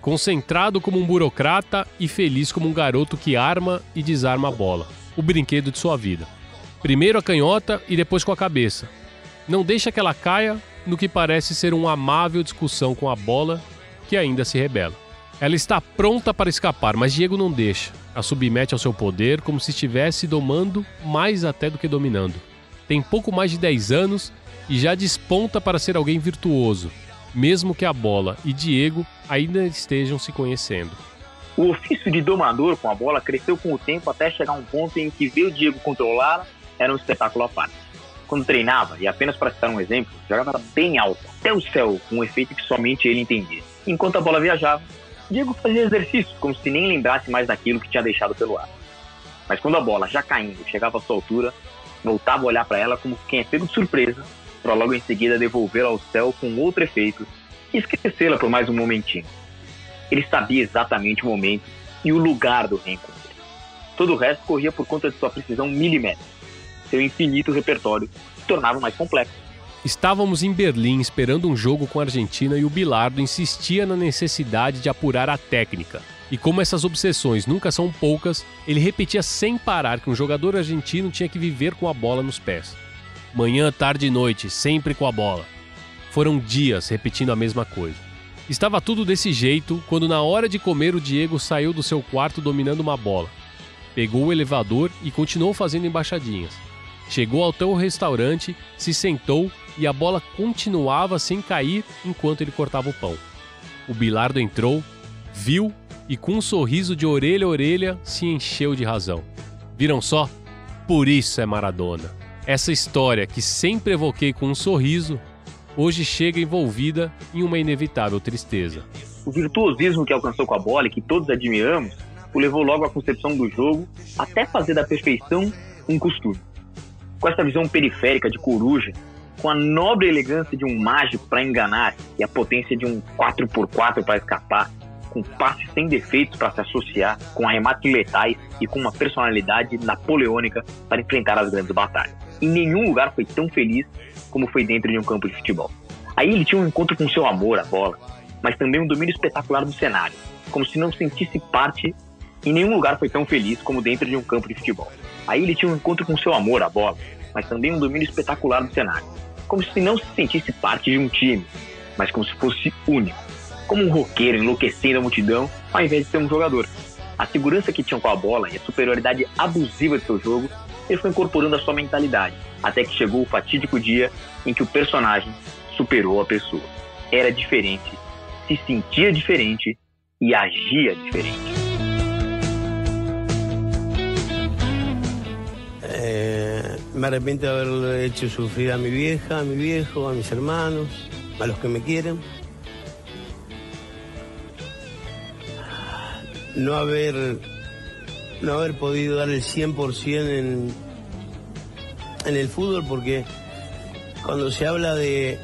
concentrado como um burocrata e feliz como um garoto que arma e desarma a bola, o brinquedo de sua vida. Primeiro a canhota e depois com a cabeça. Não deixa que ela caia no que parece ser uma amável discussão com a bola que ainda se rebela. Ela está pronta para escapar, mas Diego não deixa. A submete ao seu poder como se estivesse domando mais até do que dominando. Tem pouco mais de 10 anos e já desponta para ser alguém virtuoso, mesmo que a bola e Diego ainda estejam se conhecendo. O ofício de domador com a bola cresceu com o tempo até chegar a um ponto em que ver o Diego controlar era um espetáculo à parte. Quando treinava, e apenas para citar um exemplo, jogava bem alto, até o céu, com um efeito que somente ele entendia. Enquanto a bola viajava, Diego fazia exercícios como se nem lembrasse mais daquilo que tinha deixado pelo ar. Mas quando a bola, já caindo, chegava à sua altura, voltava a olhar para ela como quem é pego de surpresa, para logo em seguida devolvê-la ao céu com outro efeito e esquecê-la por mais um momentinho. Ele sabia exatamente o momento e o lugar do reencontro. Todo o resto corria por conta de sua precisão milimétrica. Seu infinito repertório se tornava mais complexo. Estávamos em Berlim esperando um jogo com a Argentina e o Bilardo insistia na necessidade de apurar a técnica. E como essas obsessões nunca são poucas, ele repetia sem parar que um jogador argentino tinha que viver com a bola nos pés. Manhã, tarde e noite, sempre com a bola. Foram dias repetindo a mesma coisa. Estava tudo desse jeito quando, na hora de comer, o Diego saiu do seu quarto dominando uma bola. Pegou o elevador e continuou fazendo embaixadinhas. Chegou até o restaurante, se sentou e a bola continuava sem cair enquanto ele cortava o pão. O Bilardo entrou, viu e, com um sorriso de orelha a orelha, se encheu de razão. Viram só? Por isso é Maradona. Essa história que sempre evoquei com um sorriso, hoje chega envolvida em uma inevitável tristeza. O virtuosismo que alcançou com a bola e que todos admiramos o levou logo à concepção do jogo até fazer da perfeição um costume. Com essa visão periférica de coruja, com a nobre elegância de um mágico para enganar e a potência de um 4x4 para escapar, com passes sem defeitos para se associar, com arremates letais e com uma personalidade napoleônica para enfrentar as grandes batalhas. Em nenhum lugar foi tão feliz como foi dentro de um campo de futebol. Aí ele tinha um encontro com seu amor à bola, mas também um domínio espetacular do cenário, como se não sentisse parte. Em nenhum lugar foi tão feliz como dentro de um campo de futebol. Aí ele tinha um encontro com seu amor à bola, mas também um domínio espetacular do cenário, como se não se sentisse parte de um time, mas como se fosse único, como um roqueiro enlouquecendo a multidão ao invés de ser um jogador. A segurança que tinha com a bola e a superioridade abusiva de seu jogo, ele foi incorporando a sua mentalidade, até que chegou o fatídico dia em que o personagem superou a pessoa. Era diferente, se sentia diferente e agia diferente. Eh, me arrepiento de haberle hecho sufrir a mi vieja, a mi viejo, a mis hermanos, a los que me quieren. No haber, no haber podido dar el 100% en, en el fútbol porque cuando se habla de,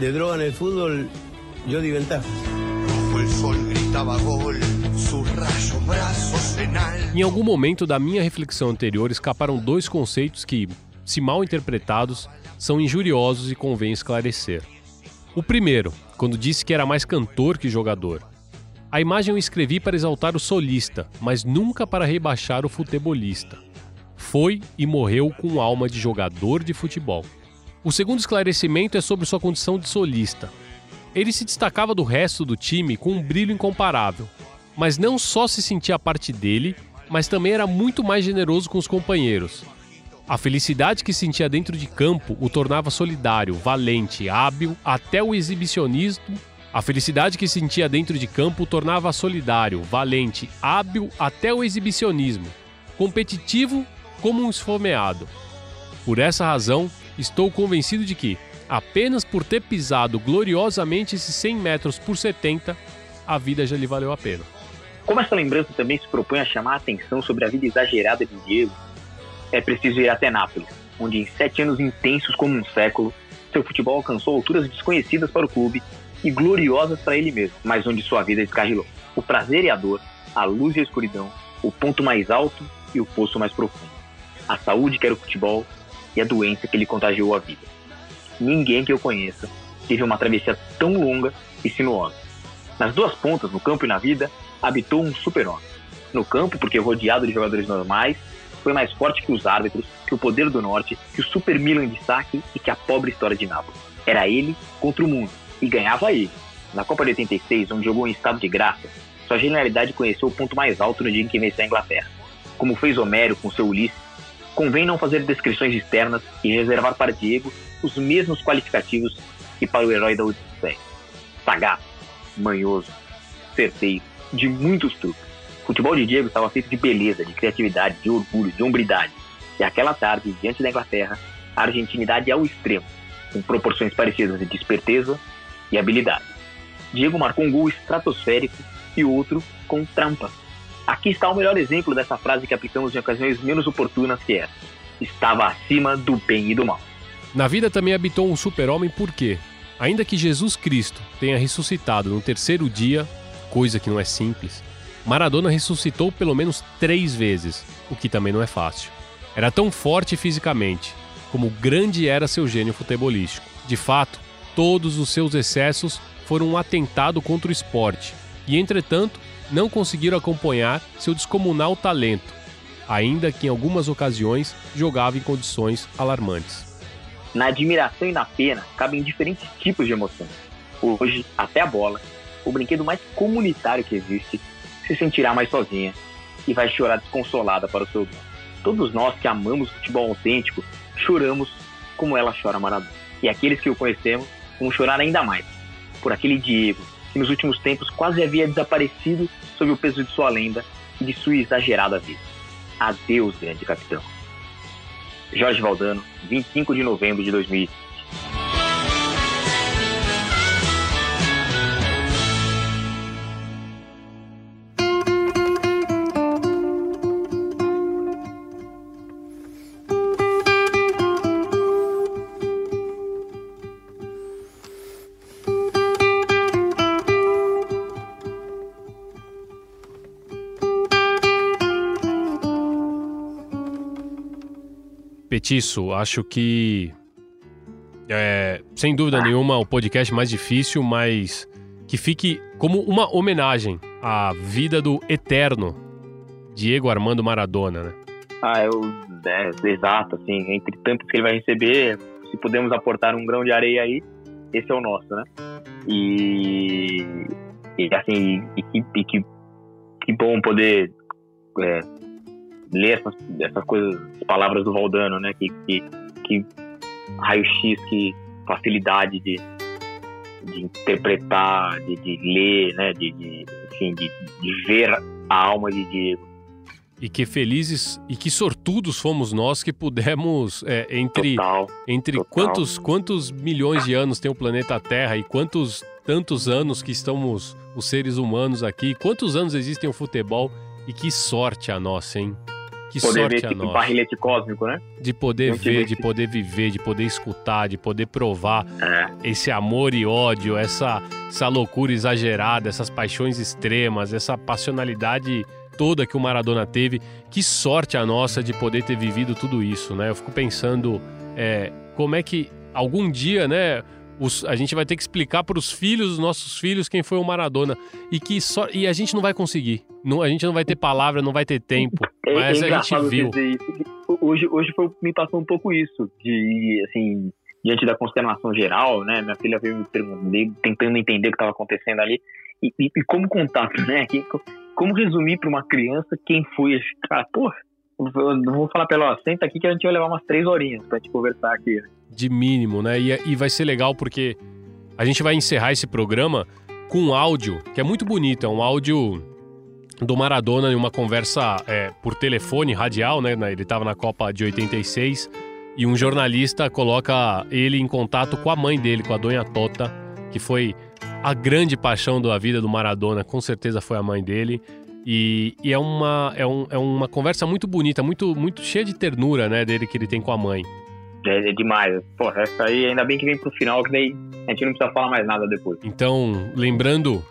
de droga en el fútbol, yo di ventaja. Rojo el sol gritaba gol. Em algum momento da minha reflexão anterior escaparam dois conceitos que, se mal interpretados, são injuriosos e convém esclarecer. O primeiro, quando disse que era mais cantor que jogador. A imagem eu escrevi para exaltar o solista, mas nunca para rebaixar o futebolista. Foi e morreu com alma de jogador de futebol. O segundo esclarecimento é sobre sua condição de solista. Ele se destacava do resto do time com um brilho incomparável, mas não só se sentia parte dele, mas também era muito mais generoso com os companheiros. A felicidade que sentia dentro de campo o tornava solidário, valente, hábil, até o exibicionismo A felicidade que sentia dentro de campo o tornava solidário, valente, hábil até o exibicionismo, competitivo como um esfomeado. Por essa razão, estou convencido de que, apenas por ter pisado gloriosamente esses 100 metros por 70, a vida já lhe valeu a pena. Como essa lembrança também se propõe a chamar a atenção sobre a vida exagerada de Diego, é preciso ir até Nápoles, onde em sete anos intensos como um século, seu futebol alcançou alturas desconhecidas para o clube e gloriosas para ele mesmo, mas onde sua vida descarrilou. O prazer e a dor, a luz e a escuridão, o ponto mais alto e o poço mais profundo. A saúde que era o futebol e a doença que lhe contagiou a vida. Ninguém que eu conheça teve uma travessia tão longa e sinuosa. Nas duas pontas, no campo e na vida, habitou um super-homem. No campo, porque rodeado de jogadores normais, foi mais forte que os árbitros, que o poder do norte, que o Super Milan de saque e que a pobre história de Nápoles. Era ele contra o mundo, e ganhava ele. Na Copa de 86, onde jogou em estado de graça, sua genialidade conheceu o ponto mais alto no dia em que venceu a Inglaterra. Como fez Homero com seu Ulisses, convém não fazer descrições externas e reservar para Diego os mesmos qualificativos que para o herói da Odisseia. Sagaz, manhoso, certeiro, de muitos truques. O futebol de Diego estava feito de beleza, de criatividade, de orgulho, de hombridade. E aquela tarde, diante da Inglaterra, a argentinidade é ao extremo, com proporções parecidas de esperteza e habilidade. Diego marcou um gol estratosférico e outro com trampa. Aqui está o melhor exemplo dessa frase que aplicamos em ocasiões menos oportunas que essa. Estava acima do bem e do mal. Na vida também habitou um super-homem porque, ainda que Jesus Cristo tenha ressuscitado no terceiro dia, coisa que não é simples, Maradona ressuscitou pelo menos três vezes, o que também não é fácil. Era tão forte fisicamente, como grande era seu gênio futebolístico. De fato, todos os seus excessos foram um atentado contra o esporte, e entretanto, não conseguiram acompanhar seu descomunal talento, ainda que em algumas ocasiões jogava em condições alarmantes. Na admiração e na pena cabem diferentes tipos de emoções. Hoje, até a bola, o brinquedo mais comunitário que existe, se sentirá mais sozinha e vai chorar desconsolada para o seu dono. Todos nós que amamos futebol autêntico choramos como ela chora Maradona. E aqueles que o conhecemos vão chorar ainda mais por aquele Diego que nos últimos tempos quase havia desaparecido sob o peso de sua lenda e de sua exagerada vida. Adeus, grande capitão. Jorge Valdano, 25 de novembro de 2020. Petiço, acho que. É, sem dúvida nenhuma, o podcast mais difícil, mas que fique como uma homenagem à vida do eterno Diego Armando Maradona, né? Ah, eu. É, exato, assim, entre tantos que ele vai receber, se pudermos aportar um grão de areia aí, esse é o nosso, né? E. E assim, e, e que, que bom poder é, ler essas, essas coisas, palavras do Valdano, né? Que, que, que raio-x, que facilidade de, de interpretar, de, de ler, né? De, de enfim, de, de ver a alma de Diego. E que felizes e que sortudos fomos nós que pudemos, é, entre, total, entre total. Quantos, quantos milhões de anos tem o planeta Terra e quantos tantos anos que estamos os seres humanos aqui, quantos anos existem o futebol e que sorte a nossa, hein? Que poder sorte ver nossa. barrilete cósmico, né? De poder ver, de poder viver, de poder escutar, de poder provar É. esse amor e ódio, essa, essa loucura exagerada, essas paixões extremas, essa passionalidade toda que o Maradona teve. Que sorte a nossa de poder ter vivido tudo isso, né? Eu fico pensando é, como é que algum dia, né? os- a gente vai ter que explicar para os filhos dos nossos filhos quem foi o Maradona e que só e a gente não vai conseguir, não, a gente não vai ter palavra, não vai ter tempo, É, mas é a gente viu. Hoje, hoje foi, me passou um pouco isso, de, assim, diante da consternação geral, né? Minha filha veio me perguntando, tentando entender o que estava acontecendo ali. E, e- e como contar, né? Como resumir para uma criança quem foi esse cara? Porra, eu não vou falar pra ela, ó, senta aqui que a gente vai levar umas três horinhas pra gente conversar aqui. de mínimo, né? E, e vai ser legal porque a gente vai encerrar esse programa com um áudio que é muito bonito. É um áudio do Maradona em uma conversa é, por telefone, radial, né? Ele estava na Copa de 86 e um jornalista coloca ele em contato com a mãe dele, com a Dona Tota, que foi a grande paixão da vida do Maradona, com certeza foi a mãe dele. E, e é, uma, é, um, é uma conversa muito bonita, muito, muito cheia de ternura, né, dele que ele tem com a mãe. É, é demais. Porra, essa aí ainda bem que vem pro final, que daí a gente não precisa falar mais nada depois. Então, lembrando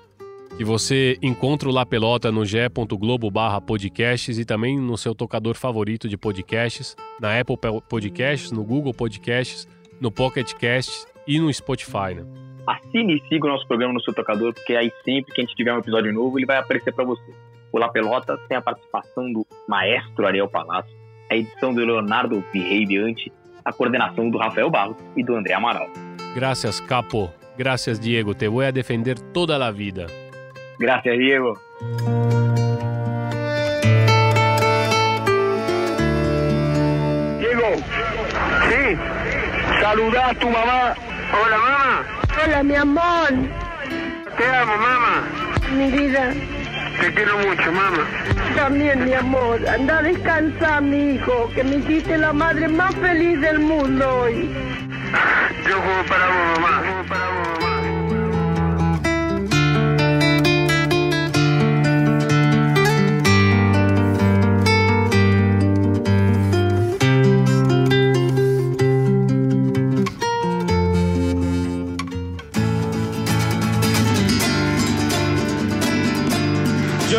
que você encontra o La Pelota no ge.globo barra podcasts e também no seu tocador favorito de podcasts, na Apple Podcasts, no Google Podcasts, no Pocket Casts e no Spotify, né? Assine e siga o nosso programa no seu tocador, porque aí sempre que a gente tiver um episódio novo, ele vai aparecer para você. O La Pelota tem a participação do maestro Ariel Palácio, a edição do Leonardo Virreibiante, a coordenação do Rafael Barros e do André Amaral. Graças, Capo. Graças, Diego. Te vou a defender toda a vida. Gracias, Diego. Diego, sí, saluda a tu mamá. Hola, mamá. Hola, mi amor. Te amo, mamá. Mi vida. Te quiero mucho, mamá. También, mi amor. Anda a descansar, mi hijo, que me hiciste la madre más feliz del mundo hoy. Yo juego para vos, mamá. Juego para vos, mamá.